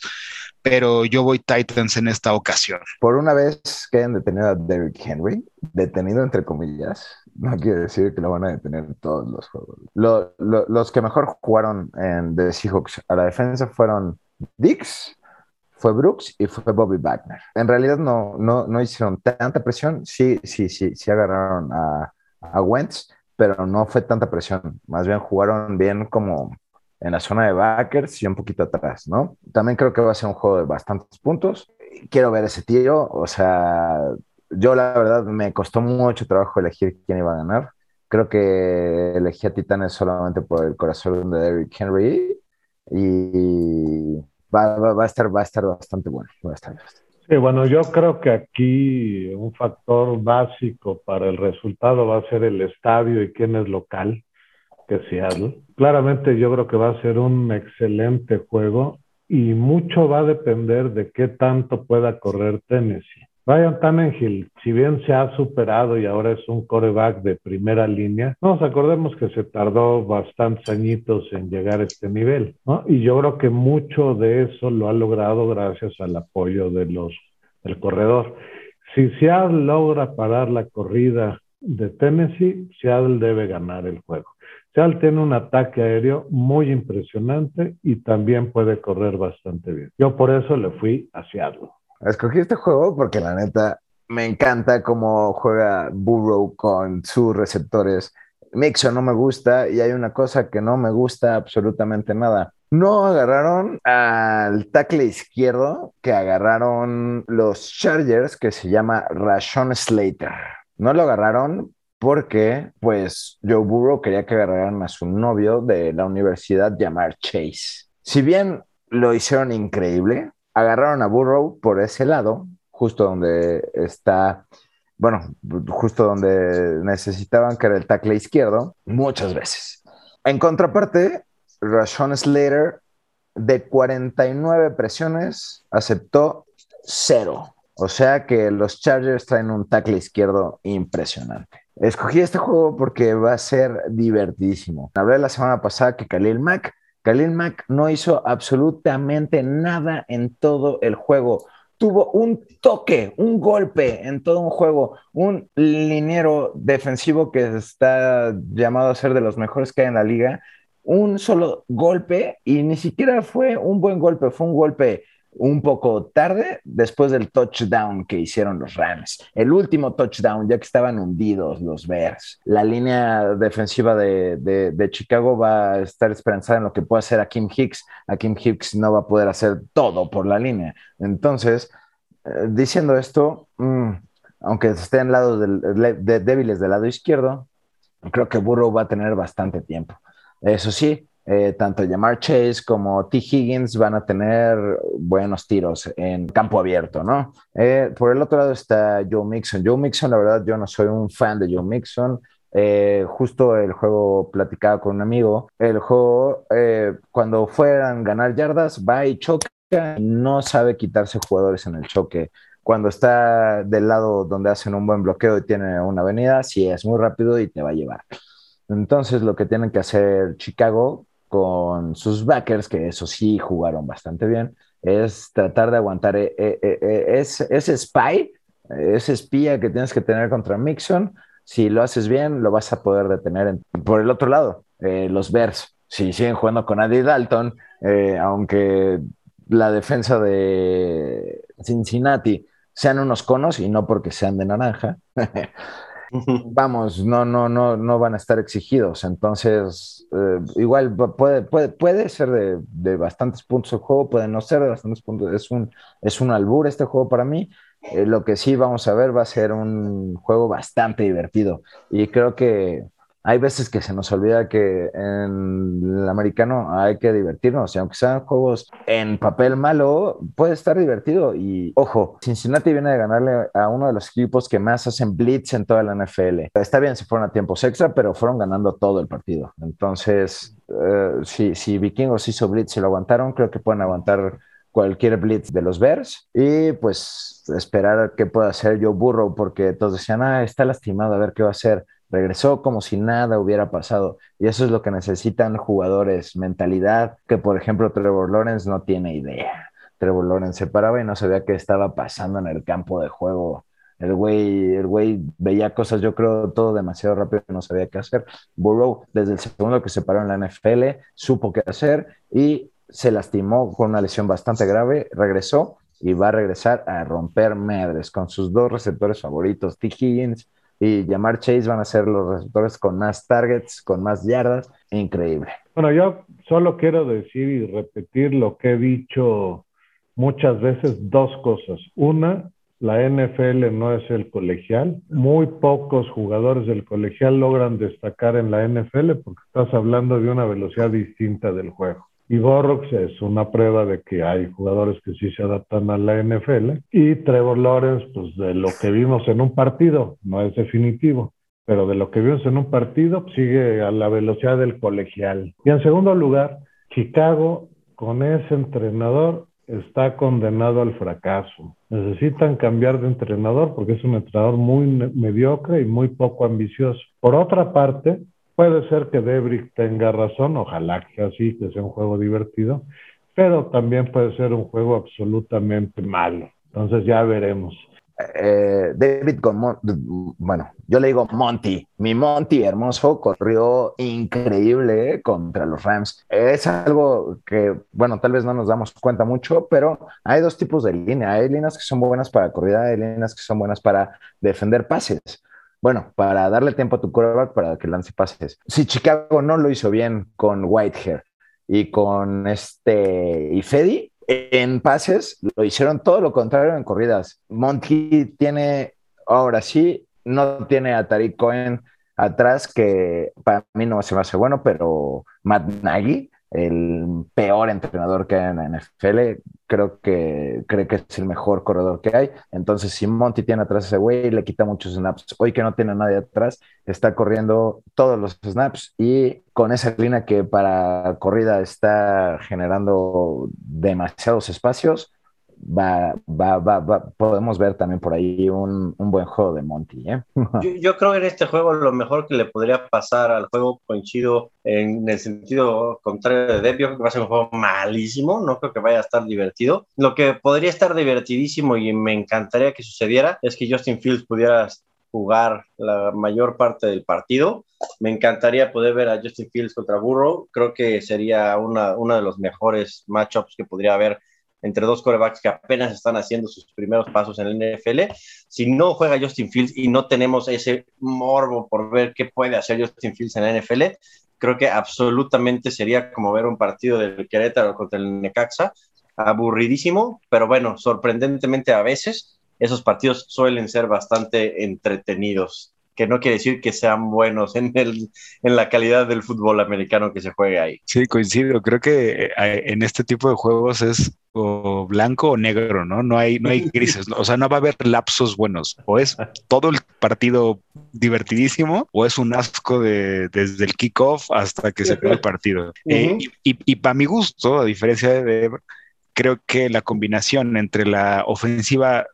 pero yo voy Titans en esta ocasión. Por una vez que hayan detenido a Derrick Henry, detenido entre comillas, no quiere decir que lo van a detener todos los juegos. los que mejor jugaron en The Seahawks a la defensa fueron Dix, fue Brooks y fue Bobby Wagner. En realidad no, no, no hicieron tanta presión, sí, sí, sí, sí agarraron a Wentz, pero no fue tanta presión. Más bien jugaron bien como en la zona de backers y un poquito atrás, ¿no? También creo que va a ser un juego de bastantes puntos. Quiero ver ese tiro, o sea, yo la verdad me costó mucho trabajo elegir quién iba a ganar. Creo que elegí a Titanes solamente por el corazón de Derrick Henry y va, a estar, bastante bueno. Sí, bueno, yo creo que aquí un factor básico para el resultado va a ser el estadio y quién es local, Seattle. Claramente yo creo que va a ser un excelente juego y mucho va a depender de qué tanto pueda correr Tennessee. Ryan Tannehill, si bien se ha superado y ahora es un coreback de primera línea, nos acordemos que se tardó bastantes añitos en llegar a este nivel, ¿no? Y yo creo que mucho de eso lo ha logrado gracias al apoyo de los, del corredor. Si Seattle logra parar la corrida de Tennessee, Seattle debe ganar el juego. Seattle tiene un ataque aéreo muy impresionante y también puede correr bastante bien. Yo por eso le fui a Seattle. Escogí este juego porque la neta me encanta cómo juega Burrow con sus receptores. Mixon no me gusta y hay una cosa que no me gusta absolutamente nada. No agarraron al tackle izquierdo que agarraron los Chargers, que se llama Rashon Slater. No lo agarraron porque, pues, Joe Burrow quería que agarraran a su novio de la universidad, llamar Chase. Si bien lo hicieron increíble, agarraron a Burrow por ese lado, justo donde está, bueno, justo donde necesitaban que era el tackle izquierdo, muchas veces. En contraparte, Rashawn Slater, de 49 presiones, aceptó cero. O sea que los Chargers traen un tackle izquierdo impresionante. Escogí este juego porque va a ser divertidísimo. Hablé la semana pasada que Khalil Mack Khalil Mack no hizo absolutamente nada en todo el juego. Tuvo un toque, un golpe en todo un juego, un liniero defensivo que está llamado a ser de los mejores que hay en la liga, un solo golpe y ni siquiera fue un buen golpe, fue un golpe un poco tarde después del touchdown que hicieron los Rams. El último touchdown, ya que estaban hundidos los Bears. La línea defensiva de, Chicago va a estar esperanzada en lo que pueda hacer a Kim Hicks. A Kim Hicks no va a poder hacer todo por la línea. Entonces, eh, diciendo esto, mm, aunque estén lado de, débiles del lado izquierdo, creo que Burrow va a tener bastante tiempo. Eso sí, eh, tanto Jamar Chase como T. Higgins van a tener buenos tiros en campo abierto, ¿no? Eh, por el otro lado está Joe Mixon. Joe Mixon, la verdad, yo no soy un fan de Joe Mixon. Eh, justo el juego platicaba con un amigo. El juego, cuando fueran ganar yardas, va y choca y no sabe quitarse jugadores en el choque. Cuando está del lado donde hacen un buen bloqueo y tiene una avenida, sí es muy rápido y te va a llevar. Entonces, lo que tienen que hacer Chicago con sus backers, que eso sí jugaron bastante bien, es tratar de aguantar eh, eh, eh, ese, spy, ese espía que tienes que tener contra Mixon. Si lo haces bien, lo vas a poder detener. Por el otro lado, los Bears, si siguen jugando con Andy Dalton, aunque la defensa de Cincinnati sean unos conos y no porque sean de naranja, vamos, no, no, no, no van a estar exigidos. Entonces, eh, igual puede, puede, puede ser de, de, bastantes puntos el juego, puede no ser de bastantes puntos. Es un, es un albur este juego para mí. Eh, lo que sí vamos a ver va a ser un juego bastante divertido. Y creo que hay veces que se nos olvida que en el americano hay que divertirnos, y aunque sean juegos en papel malo, puede estar divertido. Y ojo, Cincinnati viene de ganarle a uno de los equipos que más hacen blitz en toda la NFL. Está bien si fueron a tiempos extra, pero fueron ganando todo el partido. Entonces, eh, si, si Vikingos hizo blitz y lo aguantaron, creo que pueden aguantar cualquier blitz de los Bears y pues esperar qué pueda hacer Joe Burrow porque todos decían, ah, está lastimado, a ver qué va a hacer regresó como si nada hubiera pasado. Y eso es lo que necesitan jugadores, mentalidad, que por ejemplo Trevor Lawrence no tiene idea. Trevor Lawrence se paraba y no sabía qué estaba pasando en el campo de juego. El güey, el güey veía cosas, yo creo, todo demasiado rápido, no sabía qué hacer. Burrow, desde el segundo que se paró en la NFL, supo qué hacer y se lastimó con una lesión bastante grave, regresó y va a regresar a romper madres con sus dos receptores favoritos, T. Higgins y Jamar Chase van a ser los receptores con más targets, con más yardas, increíble. Bueno, yo solo quiero decir y repetir lo que he dicho muchas veces, dos cosas. Una, la NFL no es el colegial. Muy pocos jugadores del colegial logran destacar en la NFL porque estás hablando de una velocidad distinta del juego. Y Borrox es una prueba de que hay jugadores que sí se adaptan a la NFL. Y Trevor Lawrence, pues de lo que vimos en un partido, no es definitivo, pero de lo que vimos en un partido, pues, sigue a la velocidad del colegial. Y en segundo lugar, Chicago con ese entrenador está condenado al fracaso. Necesitan cambiar de entrenador porque es un entrenador muy mediocre y muy poco ambicioso. Por otra parte, Puede ser que Debrick tenga razón, ojalá que así, que sea un juego divertido, pero también puede ser un juego absolutamente malo. Entonces ya veremos. Eh, David con bueno, yo le digo Monty, mi Monty hermoso corrió increíble eh, contra los Rams. Es algo que, bueno, tal vez no nos damos cuenta mucho, pero hay dos tipos de línea. Hay líneas que son buenas para corrida, hay líneas que son buenas para defender pases. Bueno, para darle tiempo a tu quarterback para que lance pases. Si Chicago no lo hizo bien con Whitehair y con este y Fedi, en pases lo hicieron todo lo contrario en corridas. Monty tiene, ahora sí, no tiene a Tariq Cohen atrás, que para mí no se me hace bueno, pero Matt Nagy el peor entrenador que hay en la NFL. Creo que cree que es el mejor corredor que hay. Entonces, si Monty tiene atrás ese güey, le quita muchos snaps. Hoy que no tiene nadie atrás, está corriendo todos los snaps y con esa línea que para corrida está generando demasiados espacios, va, va, va, podemos ver también por ahí un, un buen juego de Monty. ¿eh? yo, creo que en este juego lo mejor que le podría pasar al juego coincido en el sentido contrario de Debio, que va a ser un juego malísimo, no creo que vaya a estar divertido. Lo que podría estar divertidísimo y me encantaría que sucediera es que Justin Fields pudiera jugar la mayor parte del partido. Me encantaría poder ver a Justin Fields contra Burrow. Creo que sería una, uno de los mejores matchups que podría haber entre dos corebacks que apenas están haciendo sus primeros pasos en el NFL. Si no juega Justin Fields y no tenemos ese morbo por ver qué puede hacer Justin Fields en la NFL, creo que absolutamente sería como ver un partido del Querétaro contra el Necaxa, aburridísimo, pero bueno, sorprendentemente a veces esos partidos suelen ser bastante entretenidos que no quiere decir que sean buenos en, el, en la calidad del fútbol americano que se juega ahí. Sí, coincido. Creo que eh, en este tipo de juegos es o blanco o negro, ¿no? No hay, no hay grises, o sea, no va a haber lapsos buenos. O es todo el partido divertidísimo o es un asco de, desde el kickoff hasta que se acaba el partido. Eh, y, y para mi gusto, a diferencia de creo que la combinación entre la ofensiva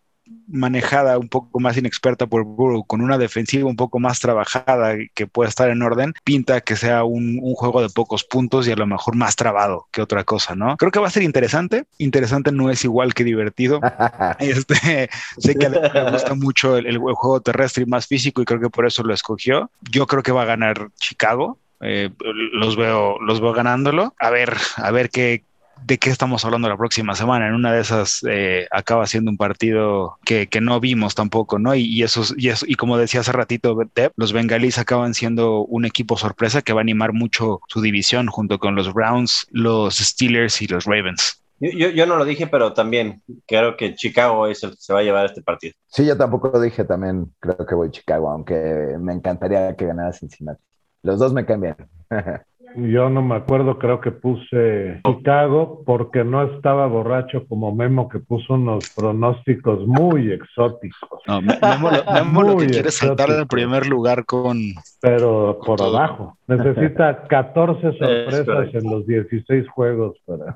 manejada un poco más inexperta por Burrow, con una defensiva un poco más trabajada que pueda estar en orden, pinta que sea un, juego de pocos puntos y a lo mejor más trabado que otra cosa, ¿no? Creo que va a ser interesante. Interesante no es igual que divertido. este, sé que le gusta mucho el, juego terrestre y más físico y creo que por eso lo escogió. Yo creo que va a ganar Chicago. Eh, los veo, los veo ganándolo. A ver, a ver qué, de qué estamos hablando la próxima semana. En una de esas eh, acaba siendo un partido que, no vimos tampoco, ¿no? Y, eso, y, y como decía hace ratito, los bengalíes acaban siendo un equipo sorpresa que va a animar mucho su división junto con los Browns, los Steelers y los Ravens. Yo, yo, no lo dije, pero también creo que Chicago es el que se va a llevar este partido. Sí, yo tampoco lo dije, también creo que voy a Chicago, aunque me encantaría que ganara Cincinnati. Los dos me cambian. Yo no me acuerdo, creo que puse Chicago porque no estaba borracho como Memo que puso unos pronósticos muy exóticos. No, Memo, lo, que quiere saltar en el primer lugar con... Pero por abajo. Necesita 14 sorpresas en los 16 juegos para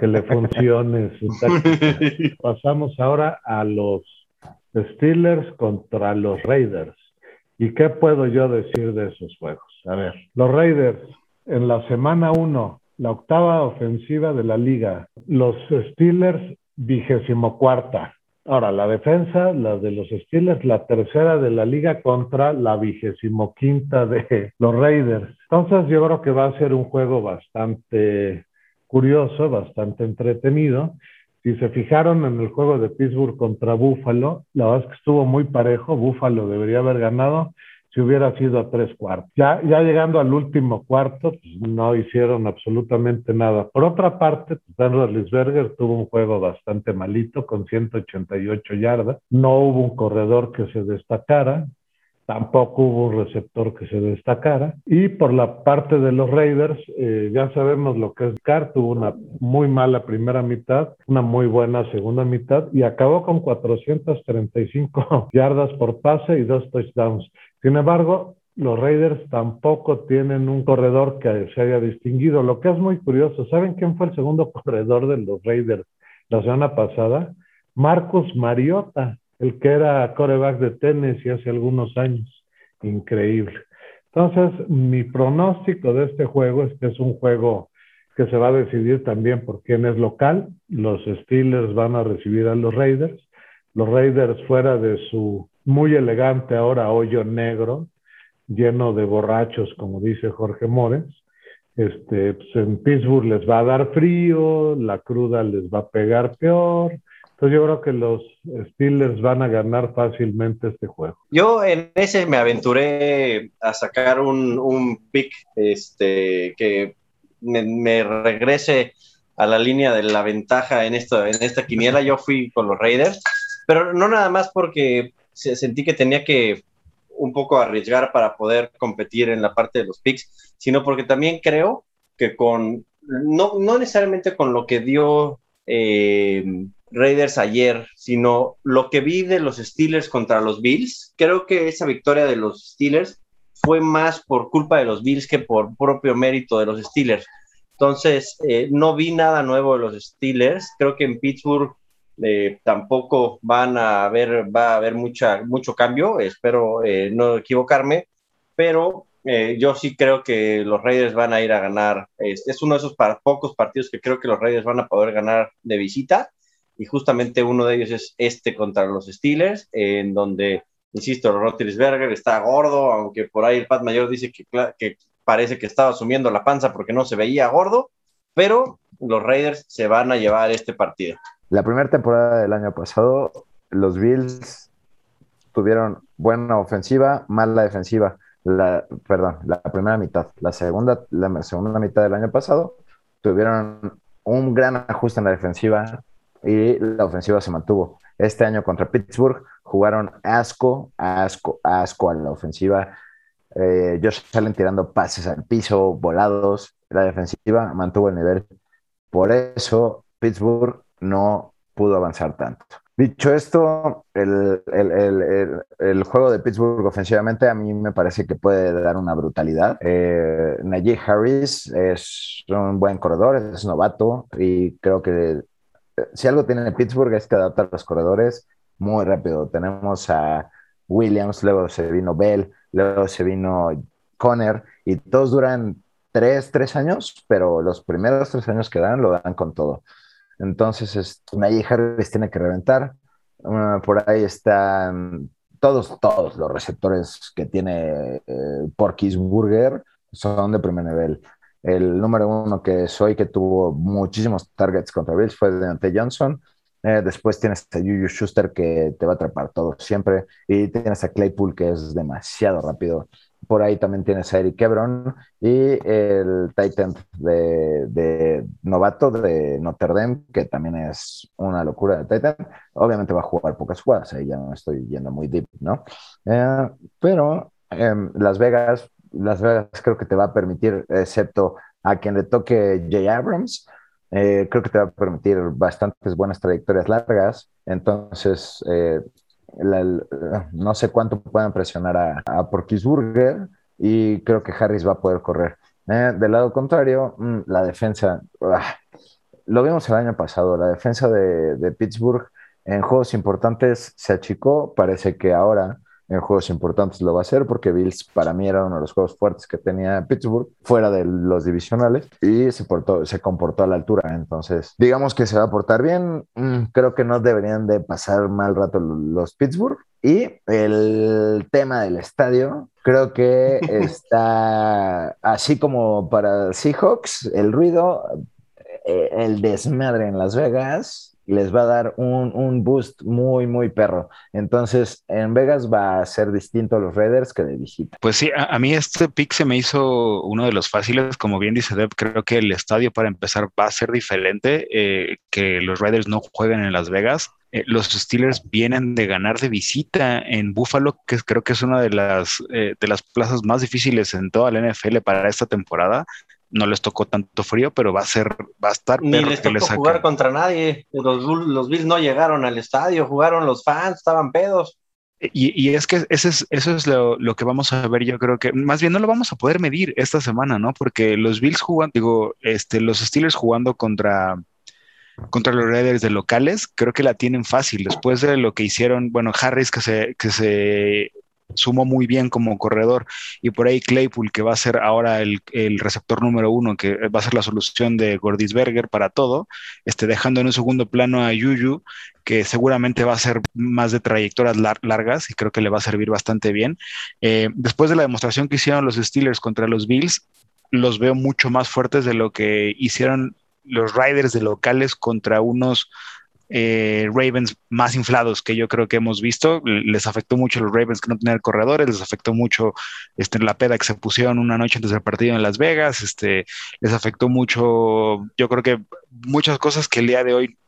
que le funcione su Pasamos ahora a los Steelers contra los Raiders. ¿Y qué puedo yo decir de esos juegos? A ver, los Raiders en la semana 1, la octava ofensiva de la liga. Los Steelers vigésimo cuarta. Ahora, la defensa, la de los Steelers, la tercera de la liga contra la vigésimo quinta de los Raiders. Entonces, yo creo que va a ser un juego bastante curioso, bastante entretenido. Si se fijaron en el juego de Pittsburgh contra Buffalo, la verdad es que estuvo muy parejo. Buffalo debería haber ganado si hubiera sido a tres cuartos. Ya, llegando al último cuarto, pues, no hicieron absolutamente nada. Por otra parte, pues, Dan Roethlisberger tuvo un juego bastante malito con 188 yardas. No hubo un corredor que se destacara. Tampoco hubo un receptor que se destacara. Y por la parte de los Raiders, eh, ya sabemos lo que es Carr. Tuvo una muy mala primera mitad, una muy buena segunda mitad y acabó con 435 yardas por pase y dos touchdowns. Sin embargo, los Raiders tampoco tienen un corredor que se haya distinguido. Lo que es muy curioso, ¿saben quién fue el segundo corredor de los Raiders la semana pasada? Marcus Mariota, el que era coreback de Tennessee hace algunos años. Increíble. Entonces, mi pronóstico de este juego es que es un juego que se va a decidir también por quién es local. Los Steelers van a recibir a los Raiders. Los Raiders fuera de su muy elegante ahora hoyo negro, lleno de borrachos, como dice Jorge Mores. Este, pues en Pittsburgh les va a dar frío, la cruda les va a pegar peor. Entonces yo creo que los Steelers van a ganar fácilmente este juego. Yo en ese me aventuré a sacar un, un pick este, que me, regrese a la línea de la ventaja en, esto, en esta quiniela. Yo fui con los Raiders, pero no nada más porque sentí que tenía que un poco arriesgar para poder competir en la parte de los picks, sino porque también creo que con, no, no necesariamente con lo que dio eh, Raiders ayer, sino lo que vi de los Steelers contra los Bills, creo que esa victoria de los Steelers fue más por culpa de los Bills que por propio mérito de los Steelers. Entonces, eh, no vi nada nuevo de los Steelers. Creo que en Pittsburgh tampoco van a haber, va a haber mucha, mucho cambio, espero eh, no equivocarme, pero eh, yo sí creo que los Raiders van a ir a ganar. Es, uno de esos pocos partidos que creo que los Raiders van a poder ganar de visita, y justamente uno de ellos es este contra los Steelers, en donde, insisto, Rotlisberger está gordo, aunque por ahí el Pat Mayor dice que, que parece que estaba sumiendo la panza porque no se veía gordo, pero los Raiders se van a llevar este partido. La primera temporada del año pasado, los Bills tuvieron buena ofensiva, mala defensiva. La, perdón, la primera mitad. La segunda, la segunda mitad del año pasado tuvieron un gran ajuste en la defensiva y la ofensiva se mantuvo. Este año contra Pittsburgh jugaron asco, asco, asco a la ofensiva. Eh, Josh salen tirando pases al piso, volados. La defensiva mantuvo el nivel. Por eso Pittsburgh no pudo avanzar tanto. Dicho esto, el, el, juego de Pittsburgh ofensivamente a mí me parece que puede dar una brutalidad. Eh, Najee Harris es un buen corredor, es novato y creo que eh, si algo tiene Pittsburgh es que adapta a los corredores muy rápido. Tenemos a Williams, luego se vino Bell, luego se vino Conner y todos duran tres, tres años, pero los primeros tres años que dan lo dan con todo. Entonces, Najee Harris tiene que reventar. Ah, por ahí están todos, todos los receptores que tiene eh, Porky's Burger son de primer nivel. El número uno que soy, que tuvo muchísimos targets contra Bills, fue Deontay Johnson. Eh, después tienes a Juju Schuster que te va a atrapar todo siempre. Y tienes a Claypool que es demasiado rápido. Por ahí también tienes a Eric Hebron y el Titan de, novato de Notre Dame, que también es una locura de Titan. Obviamente va a jugar pocas jugadas, ahí ya no estoy yendo muy deep, ¿no? Eh, pero em, Las Vegas, Las Vegas creo que te va a permitir, excepto a quien le toque Jay Abrams, eh, creo que te va a permitir bastantes buenas trayectorias largas. Entonces, eh, no sé cuánto puedan presionar a, a Porkisburger y creo que Harris va a poder correr. Eh, del lado contrario, mm, la defensa, ah, lo vimos el año pasado, la defensa de, Pittsburgh en juegos importantes se achicó, parece que ahora en juegos importantes lo va a hacer porque Bills para mí era uno de los juegos fuertes que tenía Pittsburgh fuera de los divisionales y se, portó, se comportó a la altura. Entonces, digamos que se va a portar bien. Mm, creo que no deberían de pasar mal rato los Pittsburgh. Y el tema del estadio, creo que está así como para Seahawks, el ruido, eh, el desmadre en Las Vegas, les va a dar un, un, boost muy, muy perro. Entonces, en Vegas va a ser distinto a los Raiders que de visita. Pues sí, a, mí este pick se me hizo uno de los fáciles. Como bien dice Deb, creo que el estadio para empezar va a ser diferente, eh, que los Raiders no jueguen en Las Vegas. Eh, los Steelers vienen de ganar de visita en Buffalo, que creo que es una de las, eh, de las plazas más difíciles en toda la NFL para esta temporada no les tocó tanto frío, pero va a ser, va a estar. Ni les tocó jugar contra nadie. Los, los Bills no llegaron al estadio, jugaron los fans, estaban pedos. Y, y, es que ese es, eso es lo, lo, que vamos a ver, yo creo que más bien no lo vamos a poder medir esta semana, ¿no? Porque los Bills jugan, digo, este, los Steelers jugando contra, contra los Raiders de locales, creo que la tienen fácil. Después de lo que hicieron, bueno, Harris que se, que se sumó muy bien como corredor y por ahí Claypool que va a ser ahora el, receptor número uno que va a ser la solución de Gordisberger para todo, este, dejando en un segundo plano a Yuyu que seguramente va a ser más de trayectorias largas y creo que le va a servir bastante bien. Eh, después de la demostración que hicieron los Steelers contra los Bills, los veo mucho más fuertes de lo que hicieron los Riders de locales contra unos eh, Ravens más inflados que yo creo que hemos visto. Les afectó mucho a los Ravens que no tener corredores, les afectó mucho este, la peda que se pusieron una noche antes del partido en Las Vegas, este, les afectó mucho, yo creo que muchas cosas que el día de hoy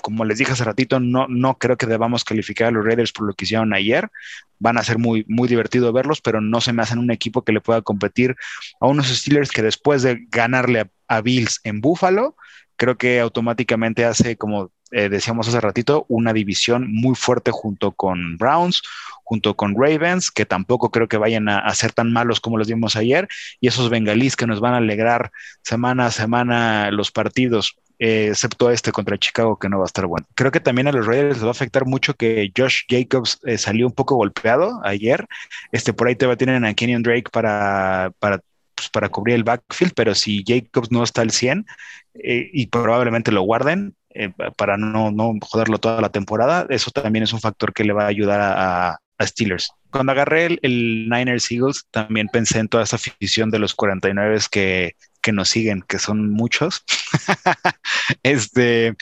como les dije hace ratito, no, no creo que debamos calificar a los Raiders por lo que hicieron ayer. Van a ser muy, muy divertido verlos, pero no se me hacen un equipo que le pueda competir a unos Steelers que después de ganarle a Bills en Buffalo, creo que automáticamente hace como eh, decíamos hace ratito, una división muy fuerte junto con Browns, junto con Ravens, que tampoco creo que vayan a, ser tan malos como los vimos ayer, y esos bengalíes que nos van a alegrar semana a semana los partidos. Eh, excepto este contra Chicago que no va a estar bueno. Creo que también a los Raiders les va a afectar mucho que Josh Jacobs eh, salió un poco golpeado ayer. Este por ahí te va a tener a Kenyon Drake para, para pues, para cubrir el backfield, pero si Jacobs no está al 100 y probablemente lo guarden, eh, para no, no, joderlo toda la temporada, eso también es un factor que le va a ayudar a, Steelers. Cuando agarré el, Niners Eagles, también pensé en toda esa afición de los 49 que, que nos siguen, que son muchos. este,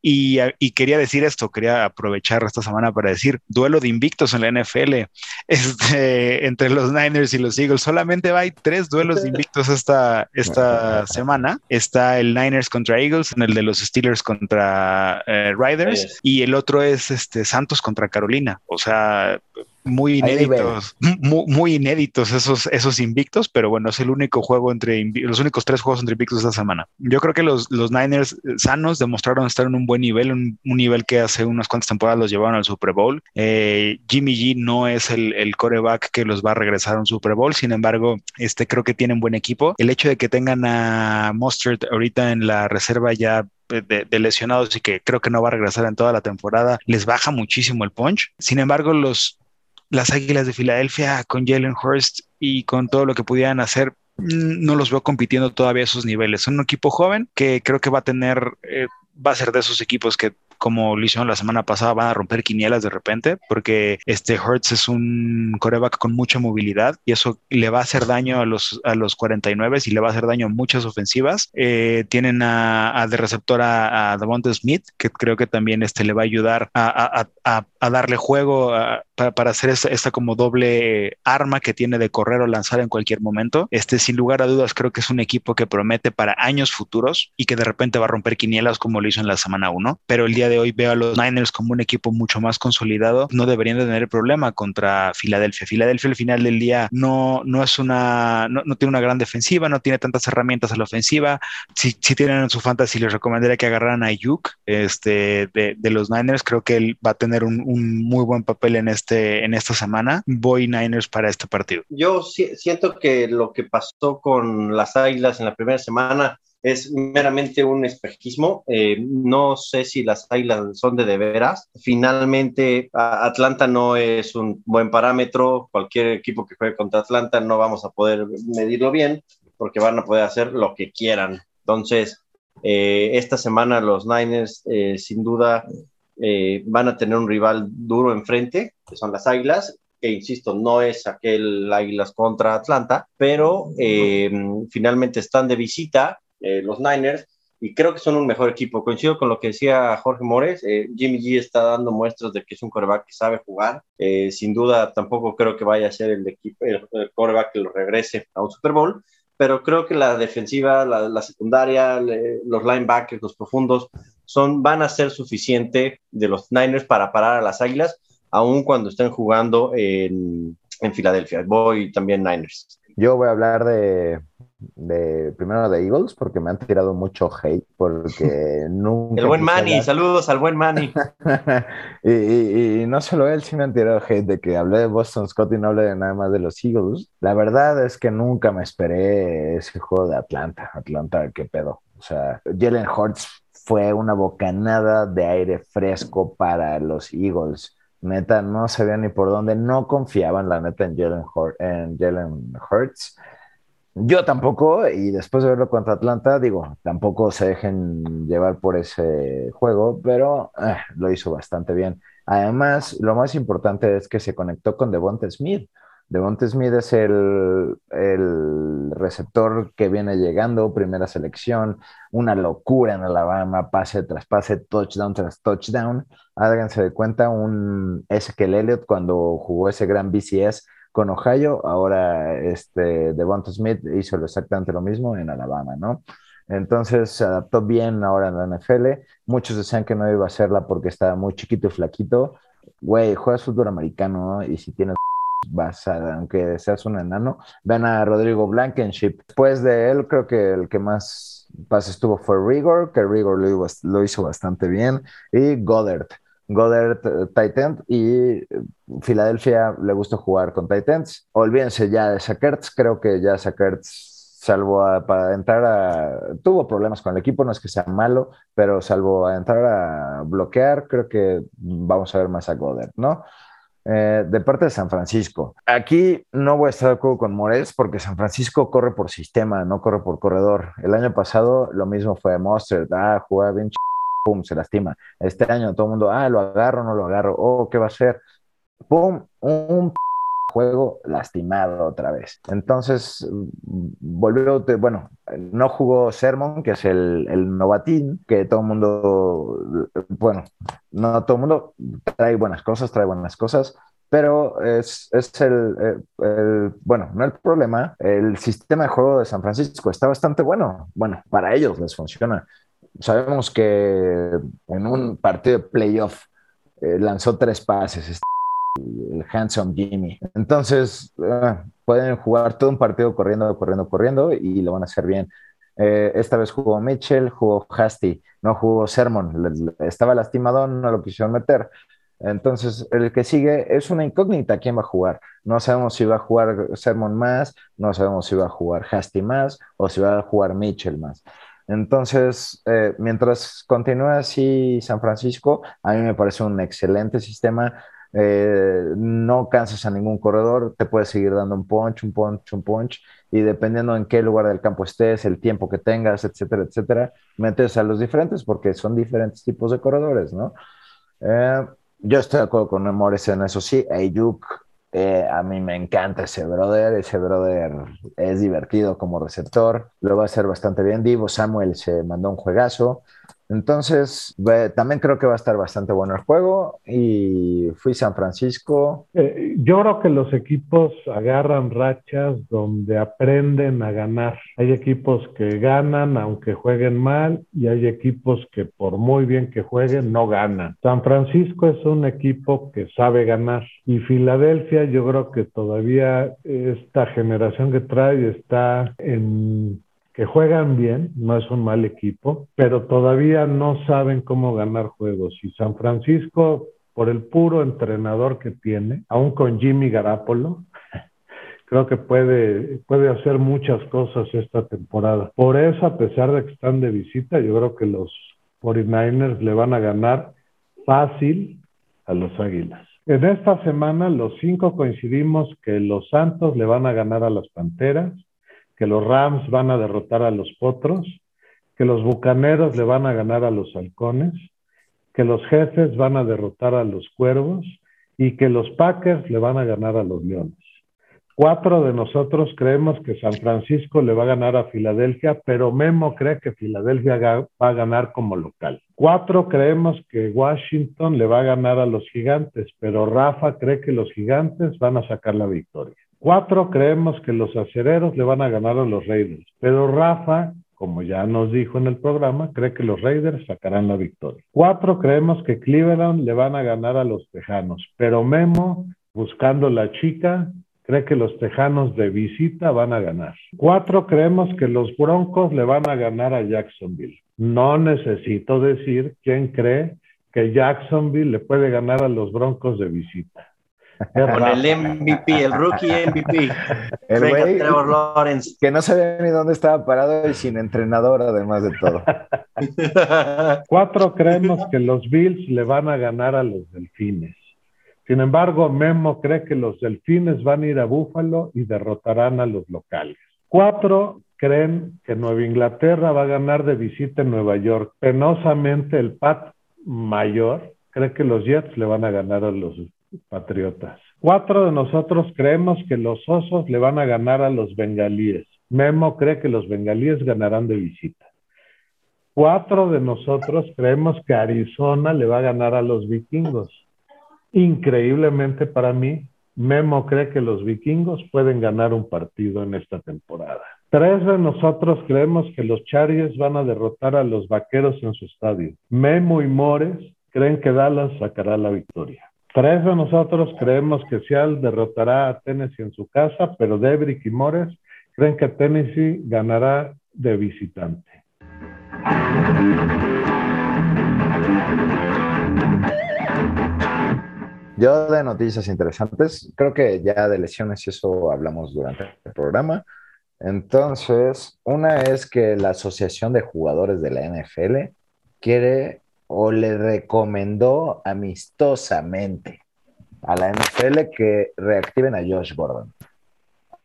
y, y, quería decir esto, quería aprovechar esta semana para decir, duelo de invictos en la NFL, este, entre los Niners y los Eagles. Solamente hay tres duelos de invictos esta, esta semana. Está el Niners contra Eagles, el de los Steelers contra eh, Riders, y el otro es este, Santos contra Carolina. O sea, muy inéditos, muy, inéditos esos, esos invictos, pero bueno, es el único juego entre los únicos tres juegos entre invictos esta semana. Yo creo que los, los Niners sanos demostraron estar en un buen nivel, un, nivel que hace unas cuantas temporadas los llevaron al Super Bowl. Eh, Jimmy G no es el, el, coreback que los va a regresar a un Super Bowl, sin embargo, este creo que tienen buen equipo. El hecho de que tengan a Mustard ahorita en la reserva ya de, de, lesionados y que creo que no va a regresar en toda la temporada, les baja muchísimo el punch. Sin embargo, los, las Águilas de Filadelfia con Jalen Hurst y con todo lo que pudieran hacer, mm, no los veo compitiendo todavía a esos niveles. Son un equipo joven que creo que va a tener, eh, va a ser de esos equipos que como lo hicieron la semana pasada, van a romper quinielas de repente, porque este Hertz es un coreback con mucha movilidad y eso le va a hacer daño a los, a los 49 y le va a hacer daño a muchas ofensivas. Eh, tienen a, de receptor a, a Smith, que creo que también este, le va a ayudar a, darle juego para, hacer esta, como doble arma que tiene de correr o lanzar en cualquier momento. Este, sin lugar a dudas, creo que es un equipo que promete para años futuros y que de repente va a romper quinielas como lo hizo en la semana 1, pero el día de hoy veo a los Niners como un equipo mucho más consolidado, no deberían de tener problema contra Filadelfia. Filadelfia al final del día no, no es una, no, tiene una gran defensiva, no tiene tantas herramientas a la ofensiva. Si, si tienen en su fantasy, les recomendaría que agarraran a Yuk este, de, de, los Niners. Creo que él va a tener un, un, muy buen papel en, este, en esta semana. Voy Niners para este partido. Yo siento que lo que pasó con las Águilas en la primera semana es meramente un espejismo. Eh, no sé si las águilas son de de veras. Finalmente, Atlanta no es un buen parámetro. Cualquier equipo que juegue contra Atlanta no vamos a poder medirlo bien porque van a poder hacer lo que quieran. Entonces, eh, esta semana los Niners eh, sin duda van a tener un rival duro enfrente, que son las Águilas, que insisto, no es aquel Águilas contra Atlanta, pero finalmente están de visita eh, los Niners, y creo que son un mejor equipo. Coincido con lo que decía Jorge Mores, eh, Jimmy G está dando muestras de que es un coreback que sabe jugar. Eh, sin duda, tampoco creo que vaya a ser el, equipo, el, coreback que lo regrese a un Super Bowl, pero creo que la defensiva, la, secundaria, los linebackers, los profundos, son, van a ser suficiente de los Niners para parar a las Águilas, aun cuando estén jugando en, en Filadelfia. Voy también Niners. Yo voy a hablar de, de primero de Eagles porque me han tirado mucho hate porque nunca... El buen Manny, saludos al buen Manny. y, no solo él, sí me han tirado hate de que hablé de Boston Scott y no hablé de nada más de los Eagles. La verdad es que nunca me esperé ese juego de Atlanta. Atlanta, qué pedo. O sea, Jalen Hurts fue una bocanada de aire fresco para los Eagles. Neta, no sabía ni por dónde, no confiaban la neta en Jalen, en Hurts yo tampoco, y después de verlo contra Atlanta, digo, tampoco se dejen llevar por ese juego, pero eh, lo hizo bastante bien. Además, lo más importante es que se conectó con Devonta Smith. Devonta Smith es el, el, receptor que viene llegando, primera selección, una locura en Alabama, pase tras pase, touchdown tras touchdown. Háganse de cuenta un Ezekiel Elliott cuando jugó ese gran BCS con Ohio, ahora este Devonta Smith hizo exactamente lo mismo en Alabama, ¿no? Entonces se adaptó bien ahora en la NFL. Muchos decían que no iba a hacerla porque estaba muy chiquito y flaquito. Güey, juegas fútbol americano y si tienes vas a, aunque seas un enano, ven a Rodrigo Blankenship. Después de él, creo que el que más pases estuvo fue Rigor, que Rigor lo, hizo bastante bien, y Goddard. Goddard eh, Titans y Filadelfia le gusta jugar con Titans. Olvídense ya de Sackerts, creo que ya Sackerts, salvo para entrar a... Tuvo problemas con el equipo, no es que sea malo, pero salvo a entrar a bloquear, creo que vamos a ver más a Goddard, ¿no? Eh, de parte de San Francisco. Aquí no voy a estar de acuerdo con Morels porque San Francisco corre por sistema, no corre por corredor. El año pasado lo mismo fue Mustard, ah, jugaba bien pum, se lastima. Este año todo el mundo, ah, lo agarro, no lo agarro, oh, ¿qué va a ser? Pum, un juego lastimado otra vez. Entonces, volvió, bueno, no jugó Sermon, que es el, el, novatín, que todo el mundo, bueno, no todo el mundo trae buenas cosas, trae buenas cosas, pero es, es el, el, bueno, no el problema, el sistema de juego de San Francisco está bastante bueno. Bueno, para ellos les funciona sabemos que en un partido de playoff eh, lanzó tres pases, el handsome Jimmy. Entonces, ah, pueden jugar todo un partido corriendo, corriendo, corriendo y lo van a hacer bien. Eh, esta vez jugó Mitchell, jugó Hasty, no jugó Sermon. Estaba lastimado, no lo quisieron meter. Entonces, el que sigue es una incógnita quién va a jugar. No sabemos si va a jugar Sermon más, no sabemos si va a jugar Hasty más o si va a jugar Mitchell más. Entonces, eh, mientras continúe así San Francisco, a mí me parece un excelente sistema. Eh, no cansas a ningún corredor, te puedes seguir dando un punch, un punch, un punch, y dependiendo en qué lugar del campo estés, el tiempo que tengas, etcétera, etcétera, metes a los diferentes porque son diferentes tipos de corredores, ¿no? Eh, yo estoy de acuerdo con Morris en eso sí. Ayuk eh, a mí me encanta ese brother, ese brother es divertido como receptor, lo va a hacer bastante bien. Divo Samuel se mandó un juegazo. Entonces, también creo que va a estar bastante bueno el juego y fui San Francisco. Eh, yo creo que los equipos agarran rachas donde aprenden a ganar. Hay equipos que ganan aunque jueguen mal y hay equipos que por muy bien que jueguen no ganan. San Francisco es un equipo que sabe ganar y Filadelfia yo creo que todavía esta generación que trae está en que juegan bien, no es un mal equipo, pero todavía no saben cómo ganar juegos. Y San Francisco, por el puro entrenador que tiene, aún con Jimmy Garapolo, creo que puede, puede hacer muchas cosas esta temporada. Por eso, a pesar de que están de visita, yo creo que los 49ers le van a ganar fácil a los Águilas. En esta semana los cinco coincidimos que los Santos le van a ganar a las Panteras, que los Rams van a derrotar a los Potros, que los Bucaneros le van a ganar a los Halcones, que los Jefes van a derrotar a los Cuervos y que los Packers le van a ganar a los Leones. Cuatro de nosotros creemos que San Francisco le va a ganar a Filadelfia, pero Memo cree que Filadelfia va a ganar como local. Cuatro creemos que Washington le va a ganar a los gigantes, pero Rafa cree que los gigantes van a sacar la victoria. Cuatro creemos que los acereros le van a ganar a los Raiders, pero Rafa, como ya nos dijo en el programa, cree que los Raiders sacarán la victoria. Cuatro creemos que Cleveland le van a ganar a los Tejanos, pero Memo, buscando la chica, cree que los Tejanos de visita van a ganar. Cuatro, creemos que los Broncos le van a ganar a Jacksonville. No necesito decir quién cree que Jacksonville le puede ganar a los Broncos de visita. Con el MVP, el rookie MVP. El güey que no sabía ni dónde estaba parado y sin entrenador, además de todo. Cuatro, creemos que los Bills le van a ganar a los Delfines. Sin embargo, Memo cree que los delfines van a ir a Búfalo y derrotarán a los locales. Cuatro creen que Nueva Inglaterra va a ganar de visita en Nueva York. Penosamente, el Pat mayor cree que los Jets le van a ganar a los Patriotas. Cuatro de nosotros creemos que los Osos le van a ganar a los Bengalíes. Memo cree que los Bengalíes ganarán de visita. Cuatro de nosotros creemos que Arizona le va a ganar a los Vikingos. Increíblemente para mí, Memo cree que los vikingos pueden ganar un partido en esta temporada. Tres de nosotros creemos que los Chargers van a derrotar a los Vaqueros en su estadio. Memo y Mores creen que Dallas sacará la victoria. Tres de nosotros creemos que Seattle derrotará a Tennessee en su casa, pero Debrick y Mores creen que Tennessee ganará de visitante. Yo de noticias interesantes, creo que ya de lesiones y eso hablamos durante el programa. Entonces, una es que la Asociación de Jugadores de la NFL quiere o le recomendó amistosamente a la NFL que reactiven a Josh Gordon.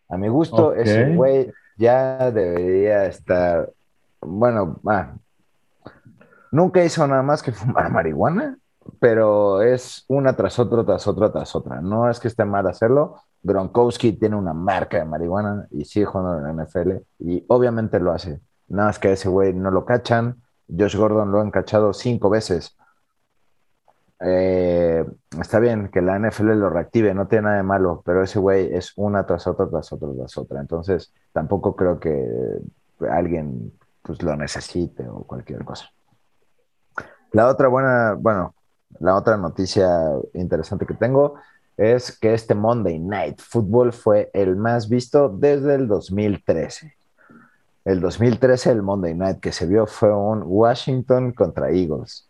A mi gusto, ese güey ya debería estar, bueno, ah, nunca hizo nada más que fumar marihuana pero es una tras otra, tras otra, tras otra. No es que esté mal hacerlo. Gronkowski tiene una marca de marihuana y sigue jugando en la NFL y obviamente lo hace. Nada más que ese güey no lo cachan. Josh Gordon lo han cachado cinco veces. Eh, está bien que la NFL lo reactive, no tiene nada de malo, pero ese güey es una tras otra, tras otra, tras otra. Entonces, tampoco creo que alguien pues, lo necesite o cualquier cosa. La otra buena, bueno, la otra noticia interesante que tengo es que este Monday Night Football fue el más visto desde el 2013. El 2013, el Monday Night que se vio fue un Washington contra Eagles.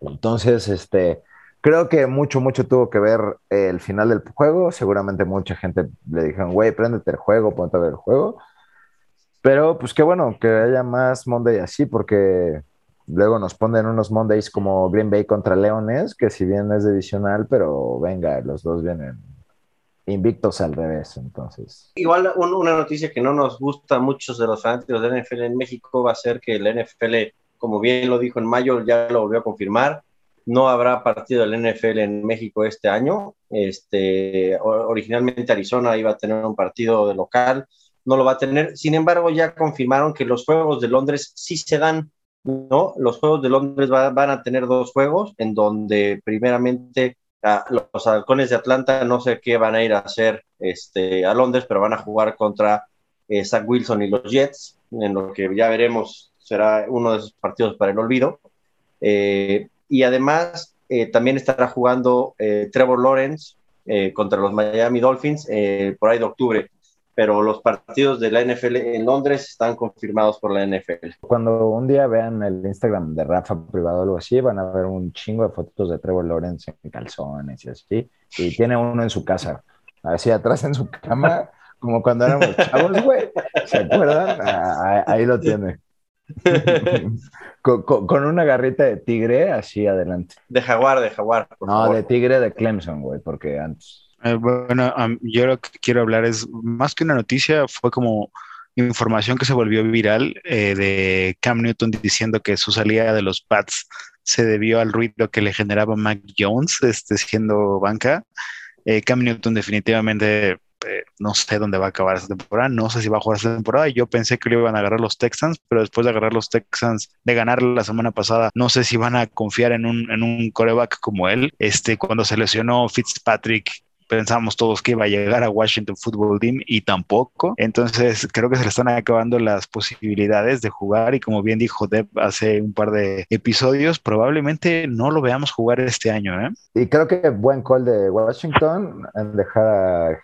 Entonces, este, creo que mucho, mucho tuvo que ver el final del juego. Seguramente mucha gente le dijeron, güey, préndete el juego, ponte a ver el juego. Pero pues qué bueno que haya más Monday así, porque Luego nos ponen unos Mondays como Green Bay contra Leones, que si bien es divisional, pero venga, los dos vienen invictos al revés, entonces. Igual una noticia que no nos gusta a muchos de los fanáticos de NFL en México va a ser que el NFL, como bien lo dijo en mayo, ya lo volvió a confirmar, no habrá partido del NFL en México este año. Este, originalmente Arizona iba a tener un partido de local, no lo va a tener. Sin embargo, ya confirmaron que los Juegos de Londres sí se dan ¿no? Los Juegos de Londres van a tener dos juegos en donde primeramente los halcones de Atlanta no sé qué van a ir a hacer este, a Londres, pero van a jugar contra eh, Zach Wilson y los Jets, en lo que ya veremos será uno de esos partidos para el olvido. Eh, y además eh, también estará jugando Trevor Lawrence contra los Miami Dolphins por ahí de octubre pero los partidos de la NFL en Londres están confirmados por la NFL. Cuando un día vean el Instagram de Rafa privado o algo así, van a ver un chingo de fotos de Trevor Lawrence en calzones y así, y tiene uno en su casa. así atrás en su cama, como cuando éramos chavos, güey. ¿Se acuerdan? Ah, ahí lo tiene. con, una garrita de tigre así adelante. De jaguar, de jaguar. no, de tigre de Clemson, güey, porque antes. Eh, bueno, yo lo que quiero hablar es, más que una noticia, fue como información que se volvió viral eh, de Cam Newton diciendo que su salida de los Pats se debió al ruido que le generaba Mac Jones, este, siendo banca. Eh, Cam Newton definitivamente no sé dónde va a acabar esta temporada, no sé si va a jugar esta temporada. Yo pensé que lo iban a agarrar los Texans, pero después de agarrar los Texans, de ganar la semana pasada, no sé si van a confiar en un, en un coreback como él. Este, cuando se lesionó Fitzpatrick, pensábamos todos que iba a llegar a Washington Football Team y tampoco. Entonces creo que se le están acabando las posibilidades de jugar y como bien dijo Deb hace un par de episodios, probablemente no lo veamos jugar este año. ¿eh? Y creo que buen call de Washington en dejar a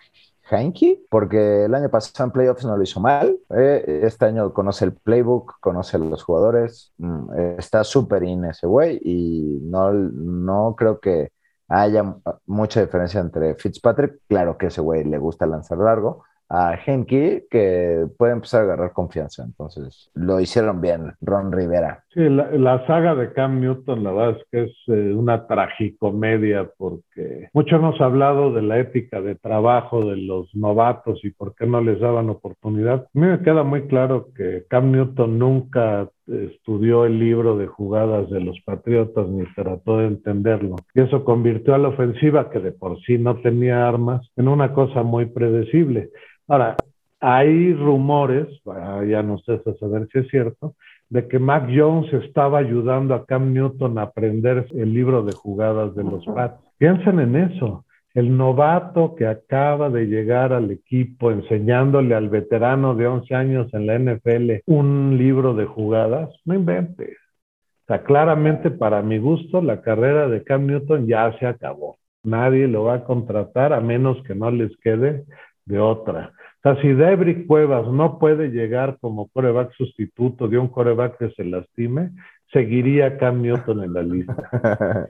Heinke, porque el año pasado en playoffs no lo hizo mal. Eh, este año conoce el playbook, conoce a los jugadores, mm, está súper in ese güey y no, no creo que haya mucha diferencia entre Fitzpatrick, claro que ese güey le gusta lanzar largo, a Henke, que puede empezar a agarrar confianza. Entonces, lo hicieron bien, Ron Rivera. Sí, la, saga de Cam Newton, la verdad es que es eh, una tragicomedia, porque mucho hemos hablado de la ética de trabajo de los novatos y por qué no les daban oportunidad. A mí me queda muy claro que Cam Newton nunca estudió el libro de jugadas de los Patriotas ni trató de entenderlo. Y eso convirtió a la ofensiva, que de por sí no tenía armas, en una cosa muy predecible. Ahora, hay rumores, ya no sé a saber si es cierto, de que Mac Jones estaba ayudando a Cam Newton a aprender el libro de jugadas de los Pats. Piensen en eso. El novato que acaba de llegar al equipo enseñándole al veterano de 11 años en la NFL un libro de jugadas, no inventes. O sea, claramente para mi gusto la carrera de Cam Newton ya se acabó. Nadie lo va a contratar a menos que no les quede de otra. O sea, si Debrick Cuevas no puede llegar como coreback sustituto de un coreback que se lastime, seguiría Cam Newton en la lista.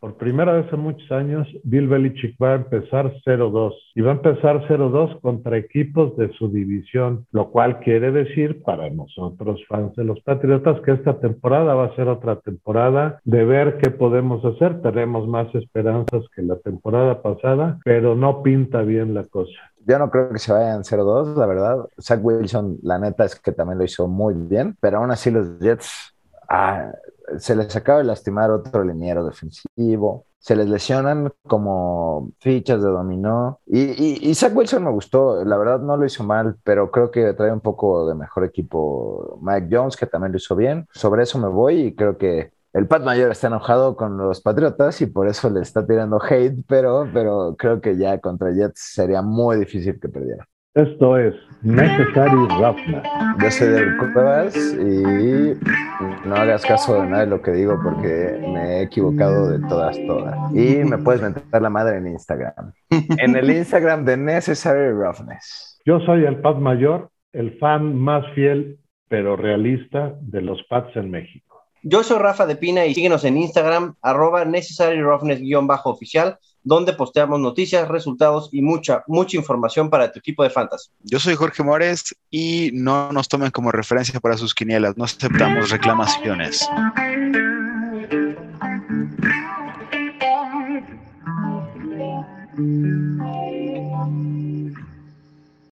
Por primera vez en muchos años, Bill Belichick va a empezar 0-2 y va a empezar 0-2 contra equipos de su división, lo cual quiere decir para nosotros fans de los Patriotas que esta temporada va a ser otra temporada de ver qué podemos hacer. Tenemos más esperanzas que la temporada pasada, pero no pinta bien la cosa. Yo no creo que se vayan 0-2, la verdad. Zach Wilson, la neta es que también lo hizo muy bien, pero aún así los Jets ah, se les acaba de lastimar otro liniero defensivo, se les lesionan como fichas de dominó. Y, y, Zach Wilson me gustó, la verdad no lo hizo mal, pero creo que trae un poco de mejor equipo Mike Jones, que también lo hizo bien. Sobre eso me voy y creo que el Pat Mayor está enojado con los Patriotas y por eso le está tirando hate, pero, pero creo que ya contra Jets sería muy difícil que perdiera. Esto es Necessary Roughness. Yo soy de Cuevas y no hagas caso de nada de lo que digo porque me he equivocado de todas, todas. Y me puedes mentar la madre en Instagram. En el Instagram de Necessary Roughness. Yo soy el Pat Mayor, el fan más fiel pero realista de los Pats en México. Yo soy Rafa de Pina y síguenos en Instagram, arroba necessary oficial donde posteamos noticias, resultados y mucha, mucha información para tu equipo de fantasy. Yo soy Jorge Mores y no nos tomen como referencia para sus quinielas, no aceptamos reclamaciones.